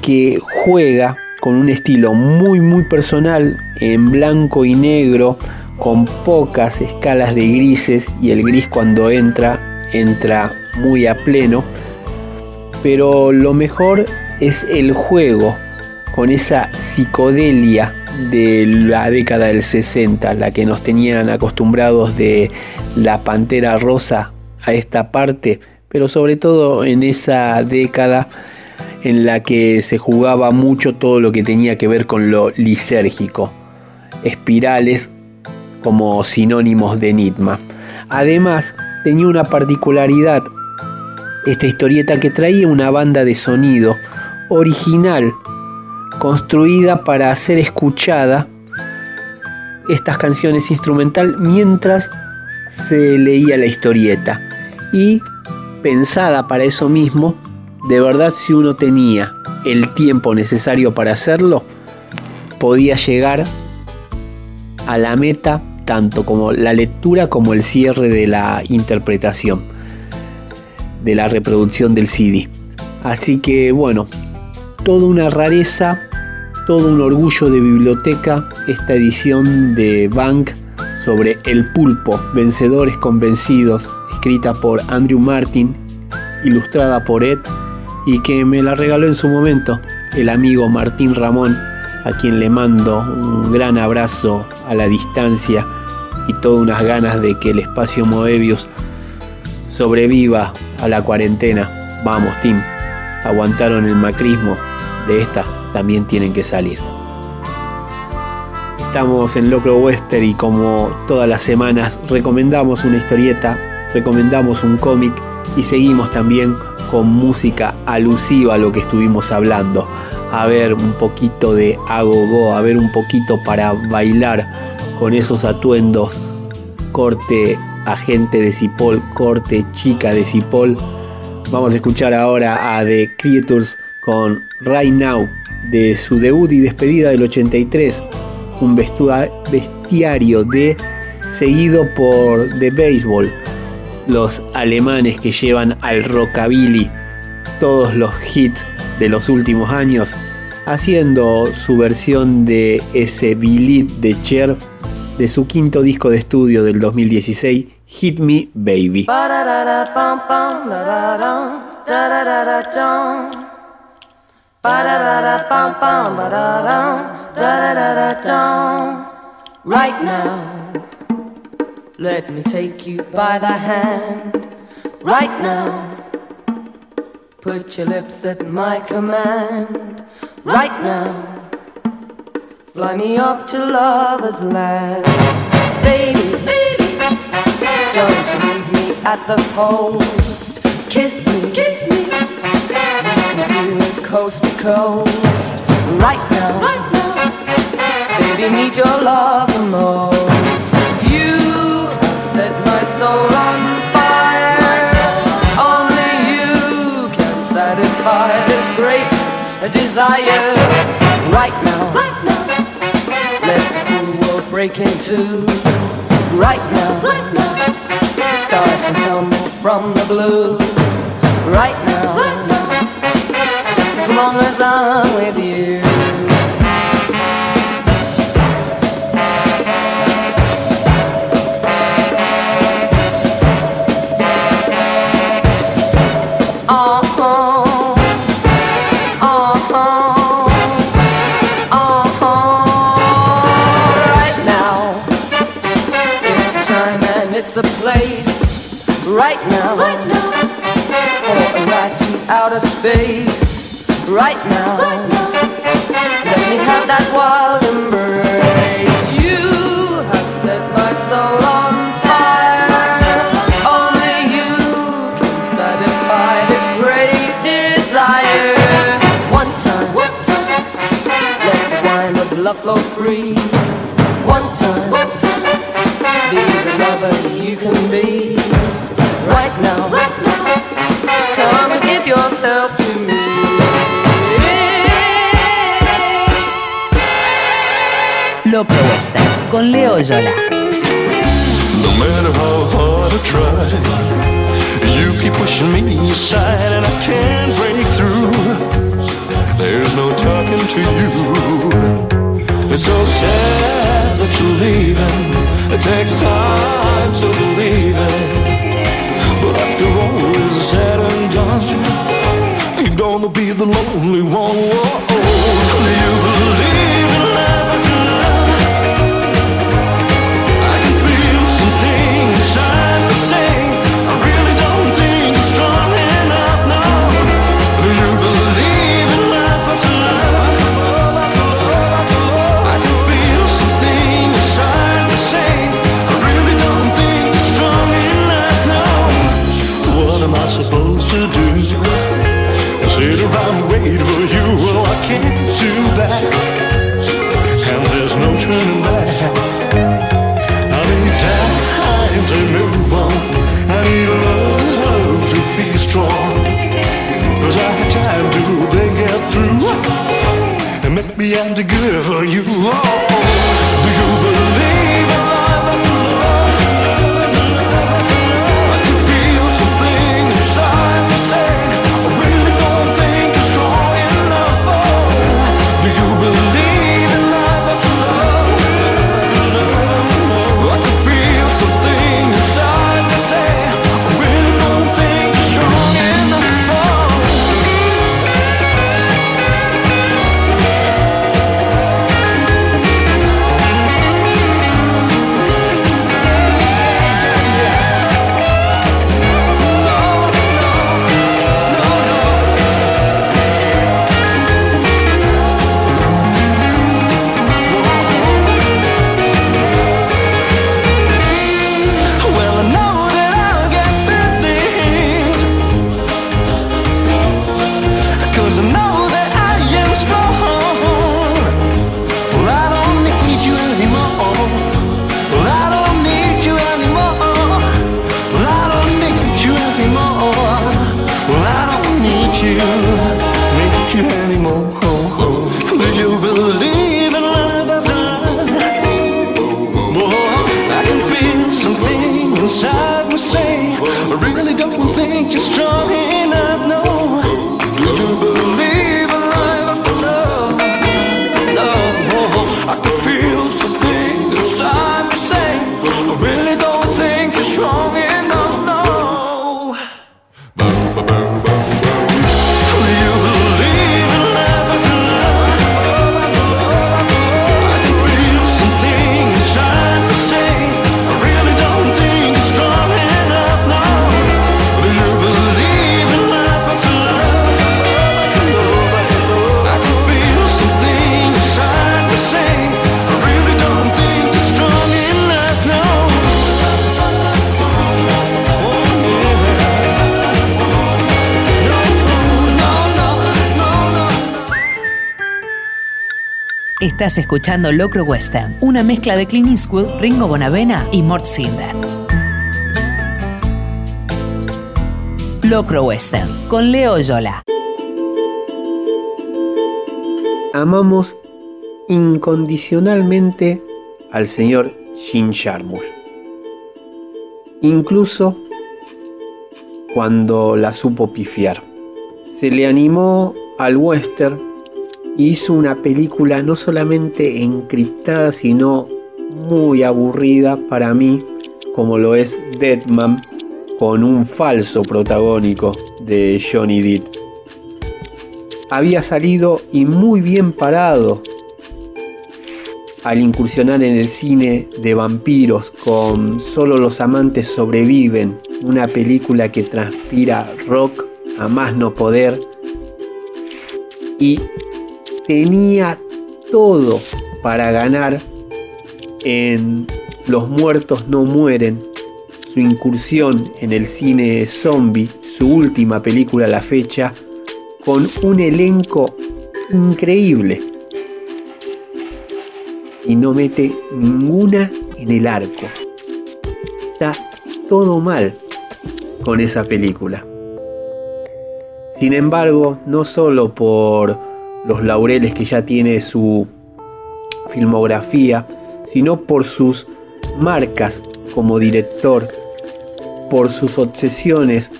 que juega con un estilo muy muy personal en blanco y negro con pocas escalas de grises y el gris cuando entra, entra muy a pleno. Pero lo mejor es el juego con esa psicodelia de la década del 60, la que nos tenían acostumbrados de la Pantera Rosa a esta parte, pero sobre todo en esa década en la que se jugaba mucho todo lo que tenía que ver con lo lisérgico, espirales como sinónimos de enigma. Además, tenía una particularidad, esta historieta que traía una banda de sonido original, construida para ser escuchada, estas canciones instrumental mientras se leía la historieta. Y pensada para eso mismo, de verdad si uno tenía el tiempo necesario para hacerlo, podía llegar a la meta tanto como la lectura como el cierre de la interpretación de la reproducción del CD. Así que bueno, toda una rareza, todo un orgullo de biblioteca esta edición de Bank sobre el pulpo, vencedores convencidos, escrita por Andrew Martin, ilustrada por Ed y que me la regaló en su momento el amigo Martín Ramón, a quien le mando un gran abrazo a la distancia y todas unas ganas de que el espacio Moebius sobreviva a la cuarentena. Vamos, Tim, aguantaron el macrismo, de esta también tienen que salir. Estamos en Locro Western y como todas las semanas recomendamos una historieta, recomendamos un cómic y seguimos también con música alusiva a lo que estuvimos hablando. A ver un poquito de agogó, a ver un poquito para bailar con esos atuendos corte agente de Cipoll, corte chica de Cipoll. Vamos a escuchar ahora a The Creatures con Right Now de su debut y despedida del 83, un bestiario de seguido por The Baseball, los alemanes que llevan al rockabilly todos los hits de los últimos años, haciendo su versión de ese de Cher de su quinto disco de estudio del 2016, Hit Me Baby. Right now, let me take you by the hand. Right now, put your lips at my command. Right now, fly me off to lover's land. Baby, baby. Don't leave me at the post. Kiss me, kiss me. We can coast to coast. Right now, right now. Baby, need your love the most. You set my soul on satisfy this great desire. Right now, right now. Let the whole world break in two. Right now, right now. Stars can tumble from the blue. Right now, right now. Just as long as I'm with you. Right now. Right now. For a ride to outer space. Right now. Right now. Let me have that wild embrace. You have set my soul on fire. Only you can satisfy this great desire. One time. One time. Let the wine of love flow free. One time. One time. Be the lover you can be. Right now. Right now. Come and give yourself to me. Locro Western con Leo Yola. No matter how hard I try, you keep pushing me aside and I can't break through. There's no talking to you. It's so sad that you're leaving. It takes time to believe it. But after all is said and done, you're gonna be the lonely one. Estás escuchando Locro Western, una mezcla de Clint Eastwood, Ringo Bonavena y Mort Sinder. Locro Western, con Leo Yola. Amamos incondicionalmente al señor Jim Jarmusch. Incluso cuando la supo pifiar. Se le animó al western hizo una película no solamente encriptada, sino muy aburrida para mí, como lo es Deadman, con un falso protagónico de Johnny Depp. Había salido y muy bien parado al incursionar en el cine de vampiros con Solo los amantes sobreviven, una película que transpira rock a más no poder y tenía todo para ganar en Los muertos no mueren, su incursión en el cine zombie, su última película a la fecha, con un elenco increíble. Y no mete ninguna en el arco. Está todo mal con esa película. Sin embargo, no solo por los laureles que ya tiene su filmografía, sino por sus marcas como director, por sus obsesiones,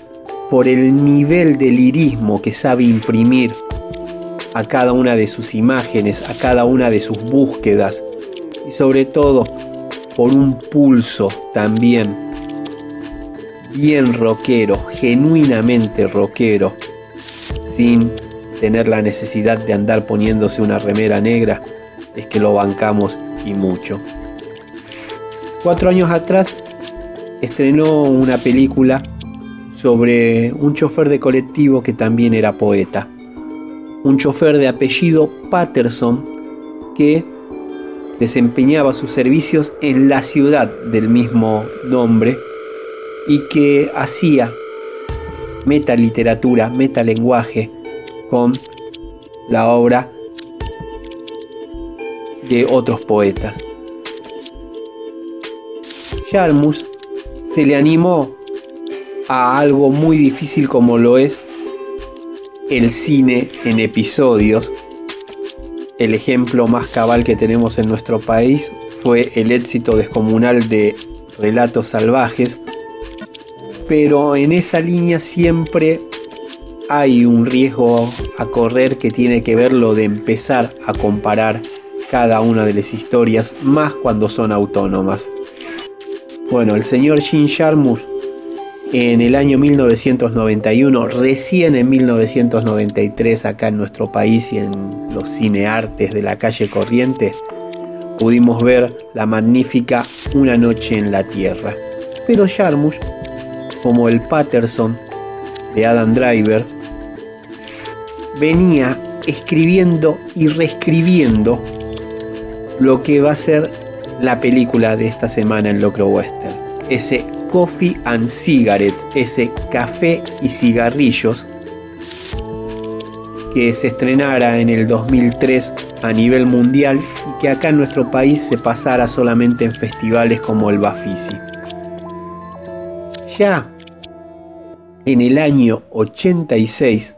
por el nivel de lirismo que sabe imprimir a cada una de sus imágenes, a cada una de sus búsquedas y sobre todo por un pulso también bien rockero, genuinamente rockero, sin tener la necesidad de andar poniéndose una remera negra, es que lo bancamos y mucho. Cuatro años atrás estrenó una película sobre un chofer de colectivo que también era poeta. Un chofer de apellido Patterson que desempeñaba sus servicios en la ciudad del mismo nombre y que hacía metaliteratura, metalenguaje con la obra de otros poetas. Jarmus se le animó a algo muy difícil como lo es el cine en episodios el ejemplo más cabal que tenemos en nuestro país fue el éxito descomunal de Relatos Salvajes, pero en esa línea siempre hay un riesgo a correr que tiene que ver lo de empezar a comparar cada una de las historias, más cuando son autónomas. Bueno, el señor Jim Jarmusch en el año 1991, recién en 1993 acá en nuestro país y en los cineartes de la calle Corrientes, pudimos ver la magnífica Una noche en la Tierra. Pero Jarmusch, como el Patterson de Adam Driver, venía escribiendo y reescribiendo lo que va a ser la película de esta semana en Locro Western. Ese Coffee and Cigarette, ese café y cigarrillos que se estrenara en el 2003 a nivel mundial y que acá en nuestro país se pasara solamente en festivales como el Bafisi. Ya en el año 86,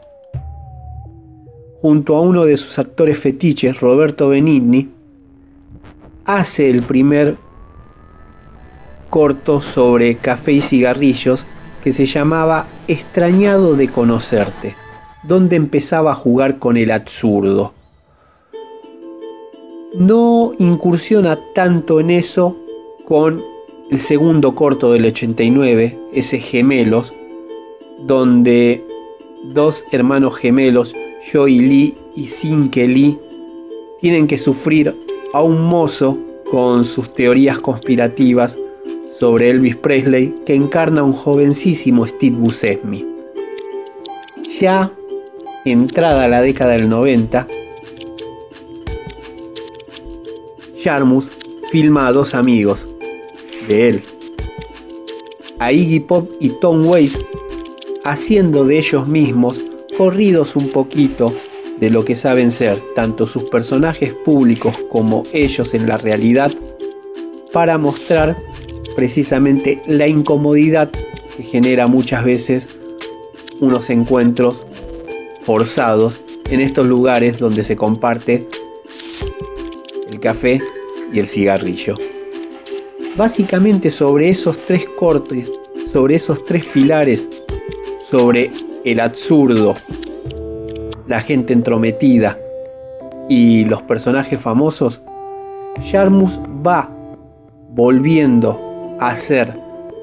junto a uno de sus actores fetiches, Roberto Benigni, hace el primer corto sobre café y cigarrillos que se llamaba Extrañado de conocerte, donde empezaba a jugar con el absurdo. No incursiona tanto en eso con el segundo corto del 89, ese Gemelos, donde dos hermanos gemelos, Lee y Sinke Lee, tienen que sufrir a un mozo con sus teorías conspirativas sobre Elvis Presley que encarna a un jovencísimo Steve Buscemi. Ya entrada la década del 90, Jarmus filma a dos amigos de él, a Iggy Pop y Tom Waits, haciendo de ellos mismos corridos un poquito de lo que saben ser tanto sus personajes públicos como ellos en la realidad, para mostrar precisamente la incomodidad que genera muchas veces unos encuentros forzados en estos lugares donde se comparte el café y el cigarrillo. Básicamente sobre esos tres cortes, sobre esos tres pilares, sobre el absurdo, la gente entrometida y los personajes famosos, Jarmus va volviendo hacer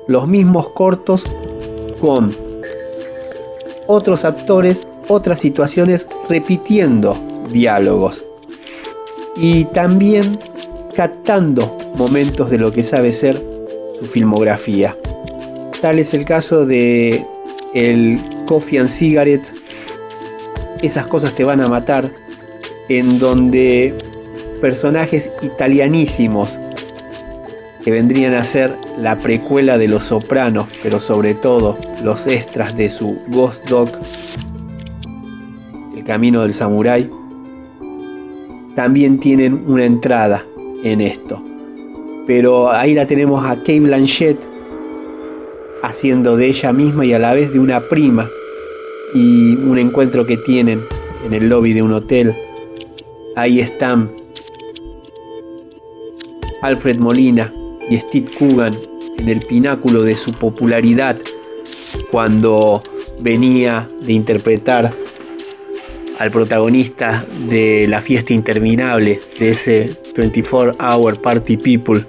los mismos cortos con otros actores, otras situaciones, repitiendo diálogos. Y también captando momentos de lo que sabe ser su filmografía. Tal es el caso de el Coffee and Cigarette, esas cosas te van a matar, en donde personajes italianísimos que vendrían a ser la precuela de Los Sopranos, pero sobre todo los extras de su Ghost Dog, El Camino del Samurái, también tienen una entrada en esto. Pero ahí la tenemos a Kate Blanchett haciendo de ella misma y a la vez de una prima y un encuentro que tienen en el lobby de un hotel. Ahí están Alfred Molina, y Steve Coogan en el pináculo de su popularidad cuando venía de interpretar al protagonista de la fiesta interminable de ese 24 Hour Party People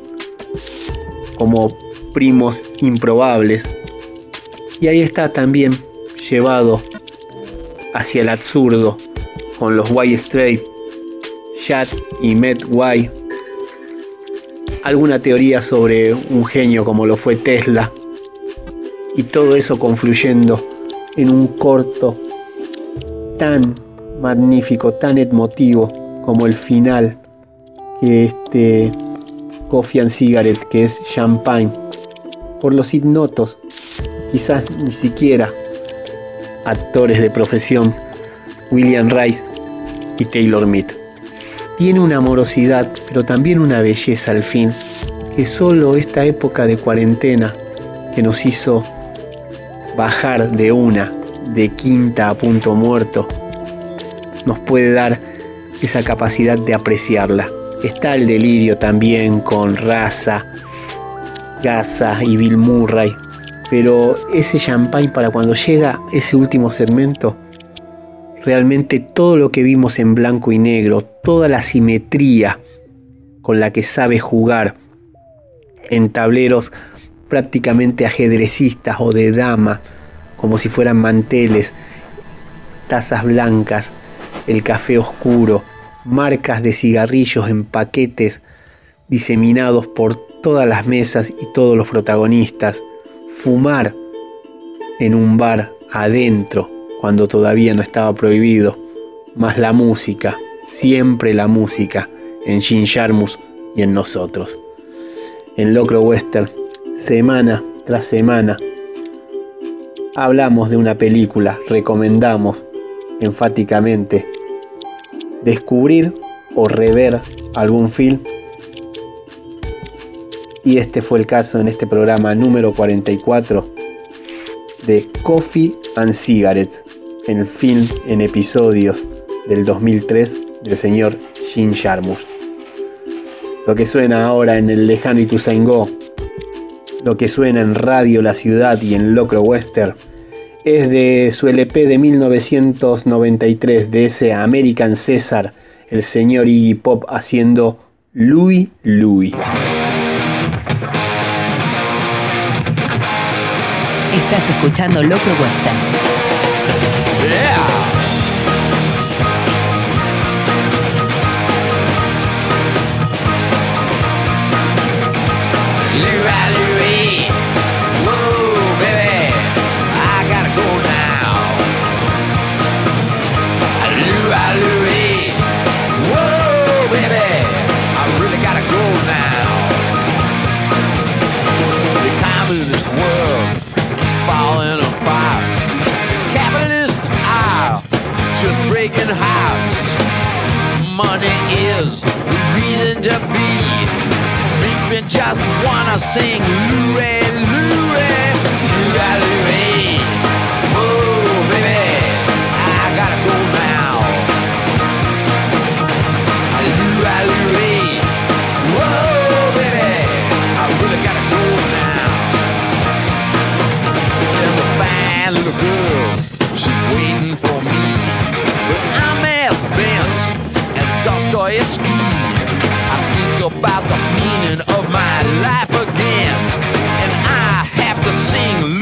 como primos improbables. Y ahí está también llevado hacia el absurdo con los White Straight, Chad y Matt White alguna teoría sobre un genio como lo fue Tesla. Y todo eso confluyendo en un corto tan magnífico, tan emotivo como el final que este Coffee and Cigarette que es Champagne por los ignotos, quizás ni siquiera actores de profesión William Rice y Taylor Mead tiene una amorosidad, pero también una belleza al fin, que solo esta época de cuarentena que nos hizo bajar de una, de quinta a punto muerto, nos puede dar esa capacidad de apreciarla. Está el delirio también con Raza, Gaza y Bill Murray, pero ese champagne para cuando llega ese último segmento, realmente todo lo que vimos en blanco y negro, toda la simetría con la que sabe jugar en tableros prácticamente ajedrecistas o de dama, como si fueran manteles, tazas blancas, el café oscuro, marcas de cigarrillos en paquetes diseminados por todas las mesas y todos los protagonistas, fumar en un bar adentro cuando todavía no estaba prohibido, más la música, siempre la música, en Jim Jarmus y en nosotros. En Locro Western, semana tras semana, hablamos de una película, recomendamos enfáticamente descubrir o rever algún film. Y este fue el caso en este programa número 44 de Coffee and Cigarettes, el film en episodios del 2003 del señor Jim Jarmusch. Lo que suena ahora en el lejano Ituzaingó, lo que suena en Radio La Ciudad y en Locro Western, es de su LP de 1993, de ese American César, el señor Iggy Pop haciendo Louis Louis. Estás escuchando Locro Western. Breaking hearts. Money is the reason to be makes me just wanna sing Louie, Louie, Louie, Louie. Sing.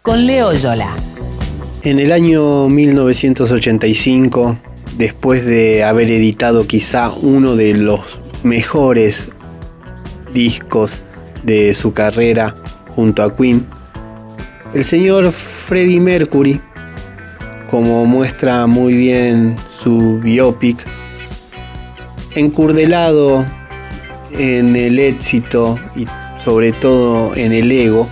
Con Leo Yola. En el año 1985, después de haber editado quizá uno de los mejores discos de su carrera junto a Queen, el señor Freddie Mercury, como muestra muy bien su biopic, encurdelado en el éxito y sobre todo en el ego,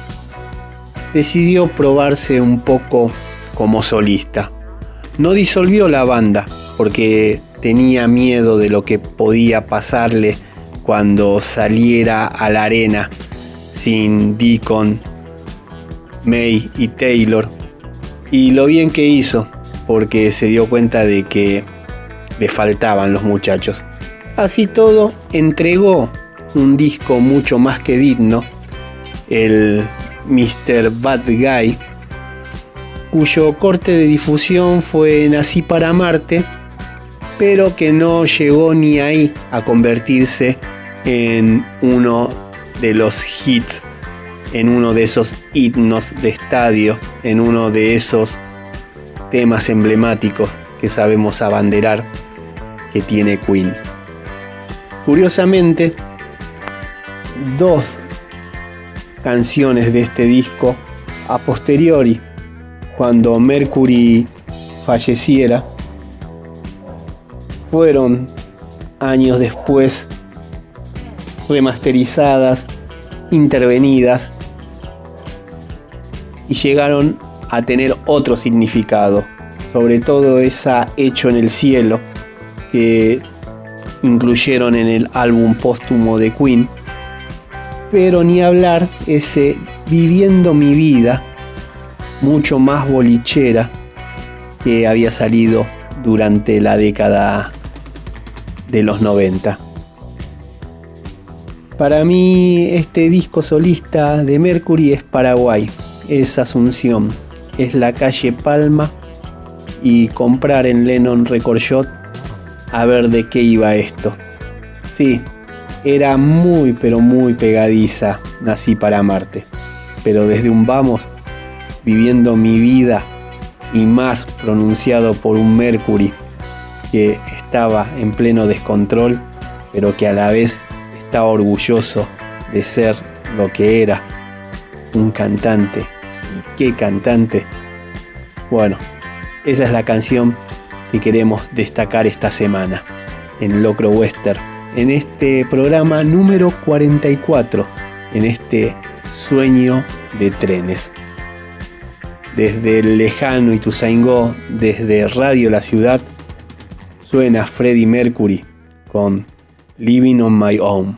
decidió probarse un poco como solista. No disolvió la banda porque tenía miedo de lo que podía pasarle cuando saliera a la arena sin Deacon, May y Taylor. Y lo bien que hizo porque se dio cuenta de que le faltaban los muchachos. Así todo, entregó un disco mucho más que digno, el Mr. Bad Guy, cuyo corte de difusión fue Nací para Marte, pero que no llegó ni ahí a convertirse en uno de los hits, en uno de esos himnos de estadio, en uno de esos temas emblemáticos que sabemos abanderar que tiene Queen. Curiosamente, dos canciones de este disco a posteriori, cuando Mercury falleciera, fueron años después remasterizadas, intervenidas y llegaron a tener otro significado, sobre todo esa Hecho en el Cielo que incluyeron en el álbum póstumo de Queen, pero ni hablar ese Viviendo mi vida, mucho más bolichera que había salido durante la década de los 90. Para mí este disco solista de Mercury es Paraguay, es Asunción, es la calle Palma y comprar en Lennon Record Shop a ver de qué iba esto. Sí, era muy pero muy pegadiza Nací para Marte, pero desde un vamos, viviendo mi vida y más pronunciado por un Mercury que estaba en pleno descontrol, pero que a la vez estaba orgulloso de ser lo que era, un cantante. ¿Y qué cantante? Bueno, esa es la canción que queremos destacar esta semana en Locro Western, en este programa número 44, en este sueño de trenes. Desde el lejano Ituzaingó, desde Radio La Ciudad, suena Freddie Mercury con Living on My Own.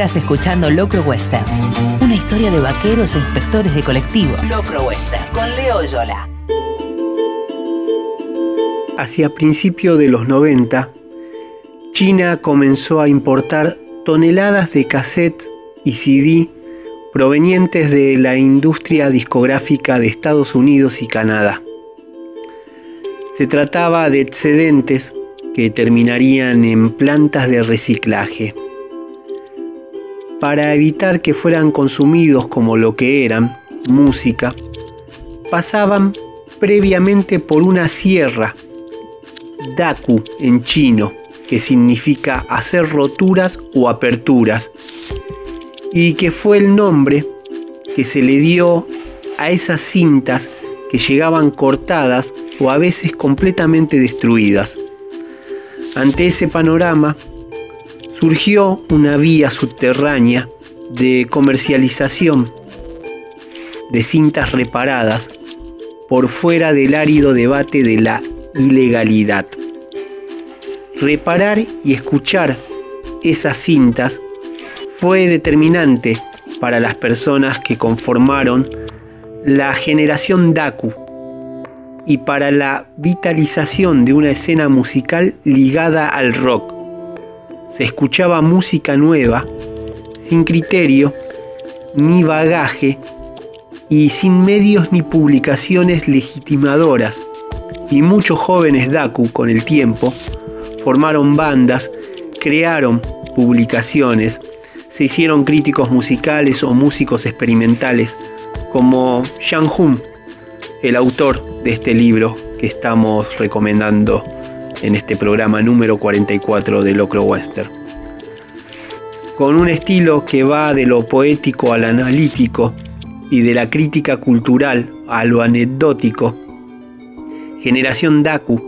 Estás escuchando Locro Western, una historia de vaqueros e inspectores de colectivo. Locro Western, con Leo Yola. Hacia principios de los 90, China comenzó a importar toneladas de cassette y CD provenientes de la industria discográfica de Estados Unidos y Canadá. Se trataba de excedentes que terminarían en plantas de reciclaje. Para evitar que fueran consumidos como lo que eran, música, pasaban previamente por una sierra, daku en chino, que significa hacer roturas o aperturas, y que fue el nombre que se le dio a esas cintas que llegaban cortadas o a veces completamente destruidas. Ante ese panorama, surgió una vía subterránea de comercialización de cintas reparadas por fuera del árido debate de la ilegalidad. Reparar y escuchar esas cintas fue determinante para las personas que conformaron la generación Daku y para la vitalización de una escena musical ligada al rock. Se escuchaba música nueva, sin criterio, ni bagaje y sin medios ni publicaciones legitimadoras. Y muchos jóvenes Daku con el tiempo formaron bandas, crearon publicaciones, se hicieron críticos musicales o músicos experimentales, como Shang Hun, el autor de este libro que estamos recomendando en este programa número 44 de Locro Western. Con un estilo que va de lo poético al analítico y de la crítica cultural a lo anecdótico, Generación Daku,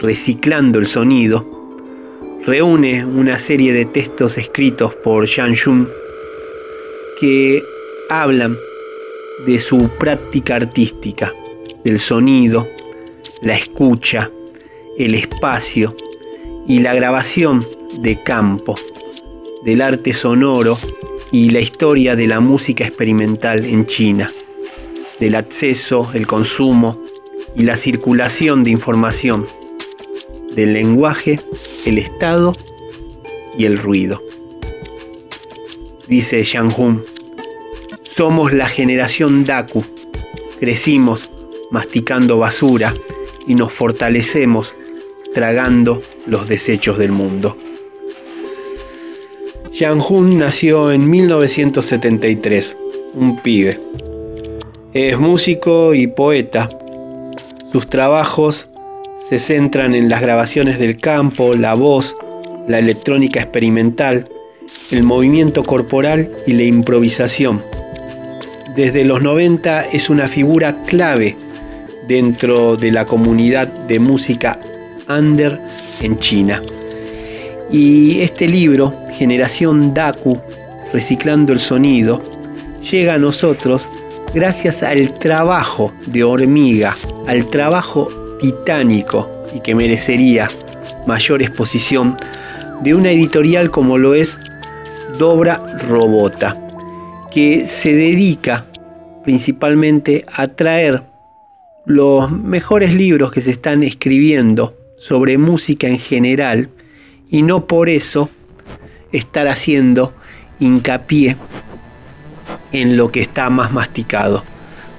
reciclando el sonido, reúne una serie de textos escritos por Shang Jun que hablan de su práctica artística, del sonido, la escucha, el espacio y la grabación de campo, del arte sonoro y la historia de la música experimental en China, del acceso, el consumo y la circulación de información, del lenguaje, el estado y el ruido. Dice Shang Hun, somos la generación Daku, crecimos masticando basura y nos fortalecemos tragando los desechos del mundo. Yang Hun nació en 1973, un pibe. Es músico y poeta. Sus trabajos se centran en las grabaciones del campo, la voz, la electrónica experimental, el movimiento corporal y la improvisación. Desde los 90 es una figura clave dentro de la comunidad de música under en China. Y este libro, Generación Daku, Reciclando el Sonido, llega a nosotros gracias al trabajo de hormiga, al trabajo titánico y que merecería mayor exposición de una editorial como lo es Dobra Robota, que se dedica principalmente a traer los mejores libros que se están escribiendo sobre música en general y no por eso estar haciendo hincapié en lo que está más masticado.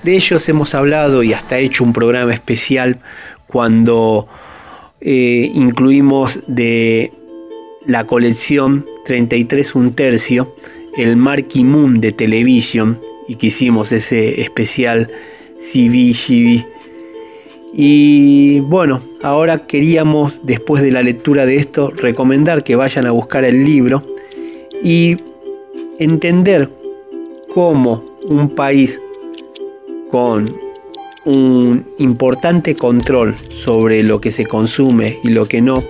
De ellos hemos hablado y hasta hecho un programa especial cuando eh, incluimos de la colección 33 un tercio el Marquee Moon de Television y que hicimos ese especial CBGB y bueno, ahora queríamos, después de la lectura de esto, recomendar que vayan a buscar el libro y entender cómo un país con un importante control sobre lo que se consume y lo que no,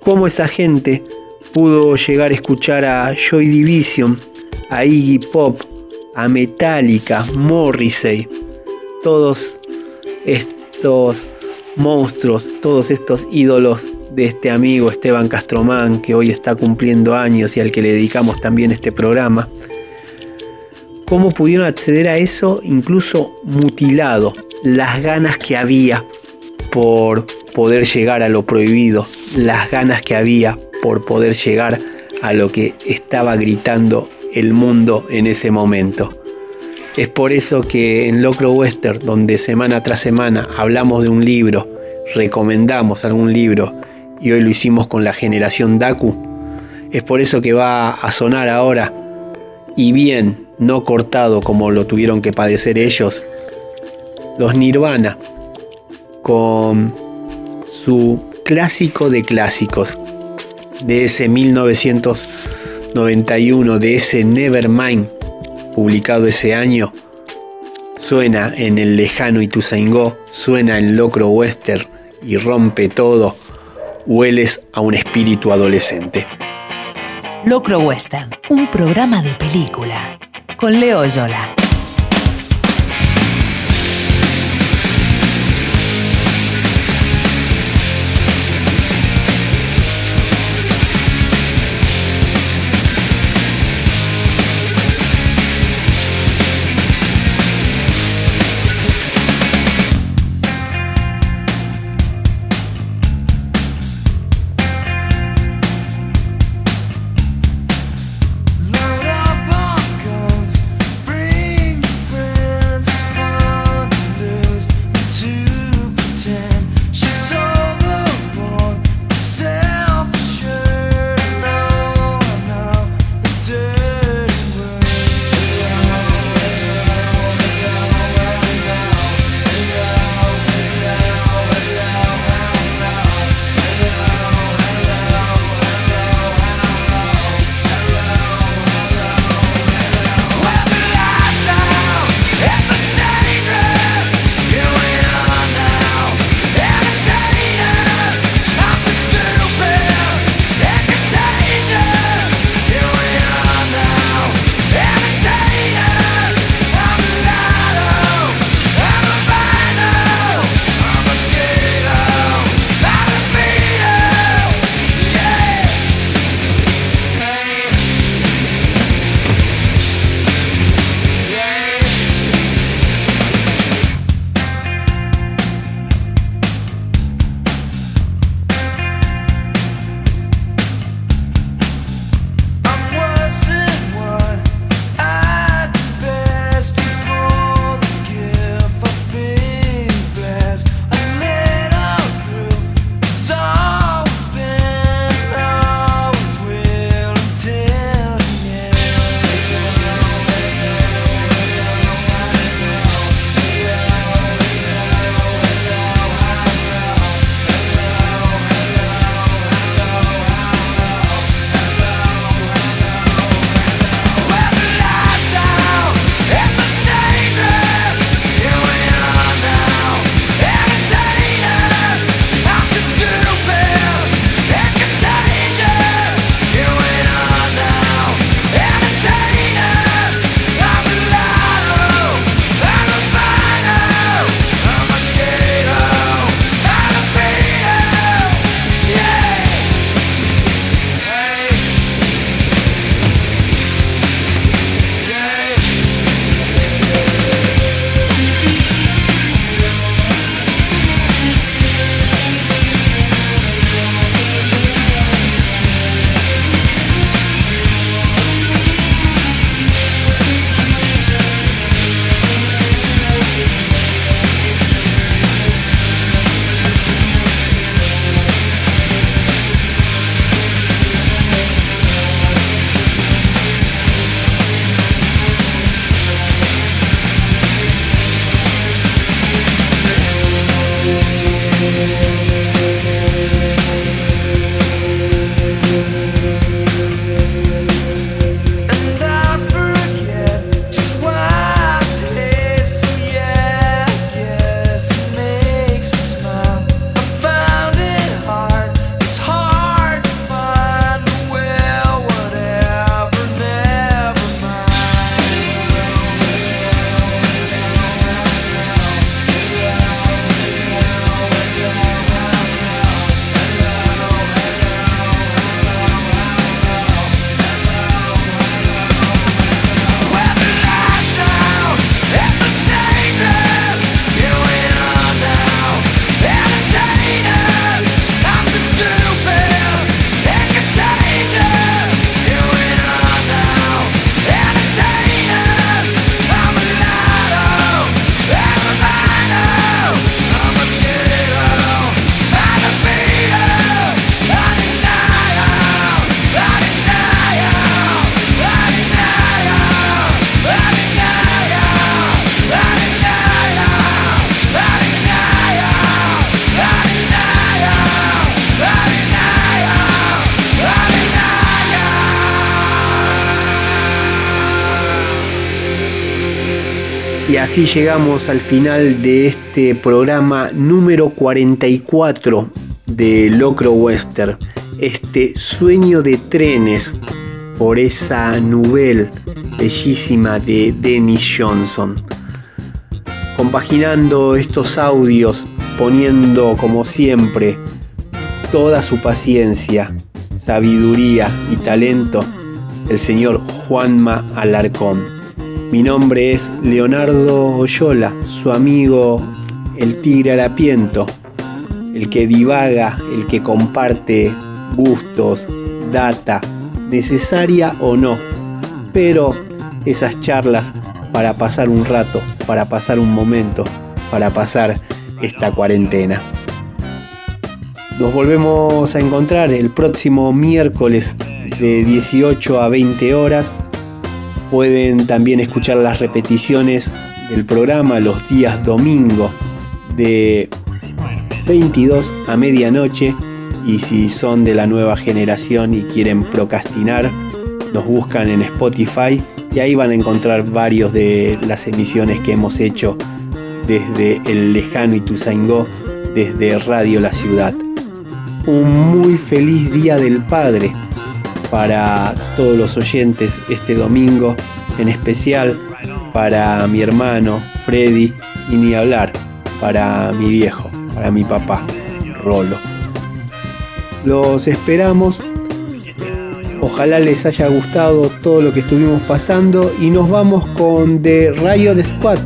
cómo esa gente pudo llegar a escuchar a Joy Division, a Iggy Pop, a Metallica, Morrissey, todos estos monstruos, todos estos ídolos de este amigo Esteban Castromán, que hoy está cumpliendo años y al que le dedicamos también este programa, cómo pudieron acceder a eso incluso mutilado, las ganas que había por poder llegar a lo prohibido, las ganas que había por poder llegar a lo que estaba gritando el mundo en ese momento. Es por eso que en Locro Western, donde semana tras semana hablamos de un libro, recomendamos algún libro y hoy lo hicimos con la generación Daku, es por eso que va a sonar ahora. Y bien, no cortado como lo tuvieron que padecer ellos, los Nirvana con su clásico de clásicos de ese 1991, de ese Nevermind publicado ese año, suena en el lejano Ituzaingó, suena en Locro Western y rompe todo, hueles a un espíritu adolescente. Locro Western, un programa de película. Con Leo Yola. Así llegamos al final de este programa número 44 de Locro Western. Este sueño de trenes por esa nubel bellísima de Dennis Johnson. Compaginando estos audios, poniendo como siempre toda su paciencia, sabiduría y talento, el señor Juanma Alarcón. Mi nombre es Leonardo Oyola, su amigo el tigre harapiento, el que divaga, el que comparte gustos, data, necesaria o no, pero esas charlas para pasar un rato, para pasar un momento, para pasar esta cuarentena. Nos volvemos a encontrar el próximo miércoles de 18 a 20 horas. Pueden también escuchar las repeticiones del programa los días domingo de 22 a medianoche y si son de la nueva generación y quieren procrastinar, nos buscan en Spotify y ahí van a encontrar varios de las emisiones que hemos hecho desde el lejano Ituzaingó, desde Radio La Ciudad. Un muy feliz Día del Padre para todos los oyentes este domingo, en especial para mi hermano Freddy y ni hablar, para mi viejo, para mi papá, Rolo. Los esperamos. Ojalá les haya gustado todo lo que estuvimos pasando y nos vamos con The Riot Squad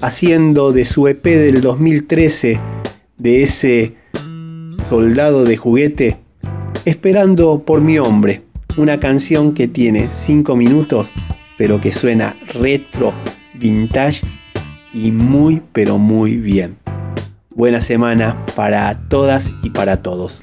haciendo de su EP del 2013 de ese soldado de juguete esperando por mi hombre una canción que tiene 5 minutos pero que suena retro vintage y muy pero muy bien buena semana para todas y para todos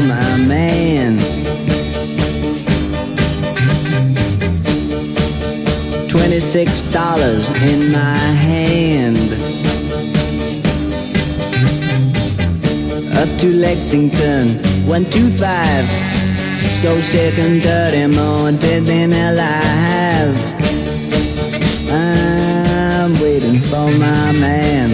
my man. Twenty-six dollars in my hand. Up to Lexington, one two five. So sick and dirty, more dead than alive. I'm waiting for my man.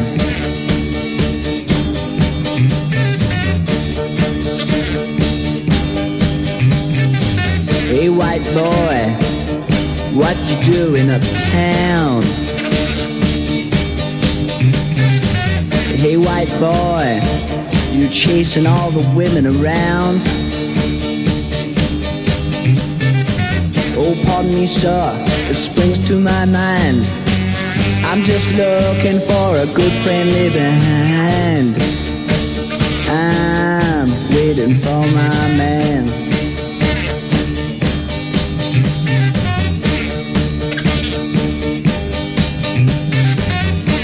Hey, white boy, what you do doing uptown? Hey, white boy, you chasing all the women around? Oh, pardon me, sir, it springs to my mind. I'm just looking for a good friendly behind. I'm waiting for my man.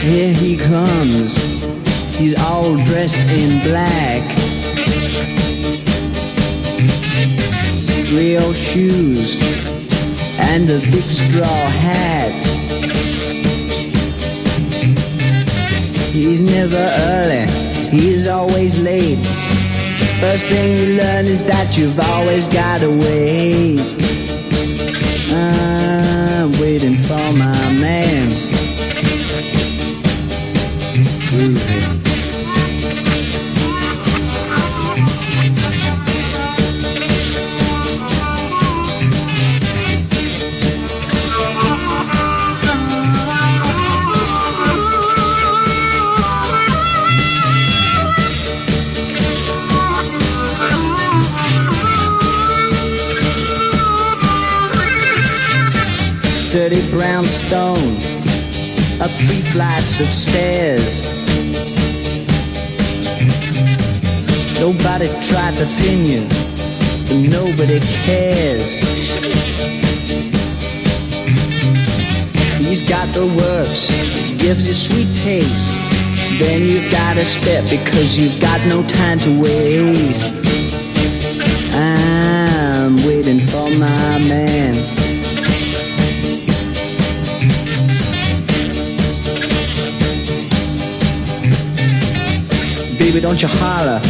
Here he comes. He's all dressed in black. Real shoes and a big straw hat. He's never early, he's always late. First thing you learn is that you've always gotta wait. I'm waiting for my man. Flights of stairs. Nobody's tried to pin you, but nobody cares. He's got the works, gives you sweet taste. Then you've got to step because you've got no time to waste. I'm waiting for my man. Don't you holler.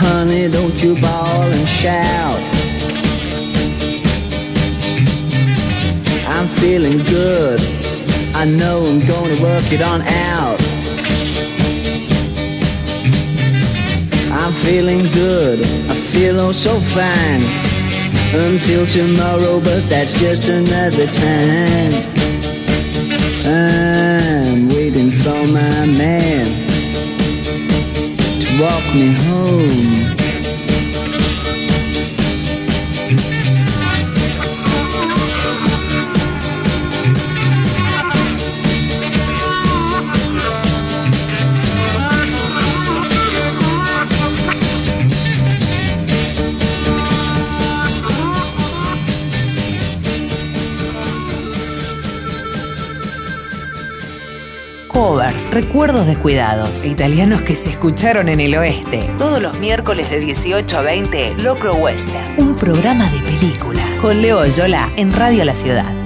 Honey, don't you bawl and shout. I'm feeling good. I know I'm gonna work it on out. I'm feeling good. I feel oh so fine. Until tomorrow, but that's just another time. I'm waiting for my man walk me home. Covers, recuerdos descuidados, italianos que se escucharon en el oeste. Todos los miércoles de 18 a 20, Locro Western, un programa de película. Con Leo Yola en Radio La Ciudad.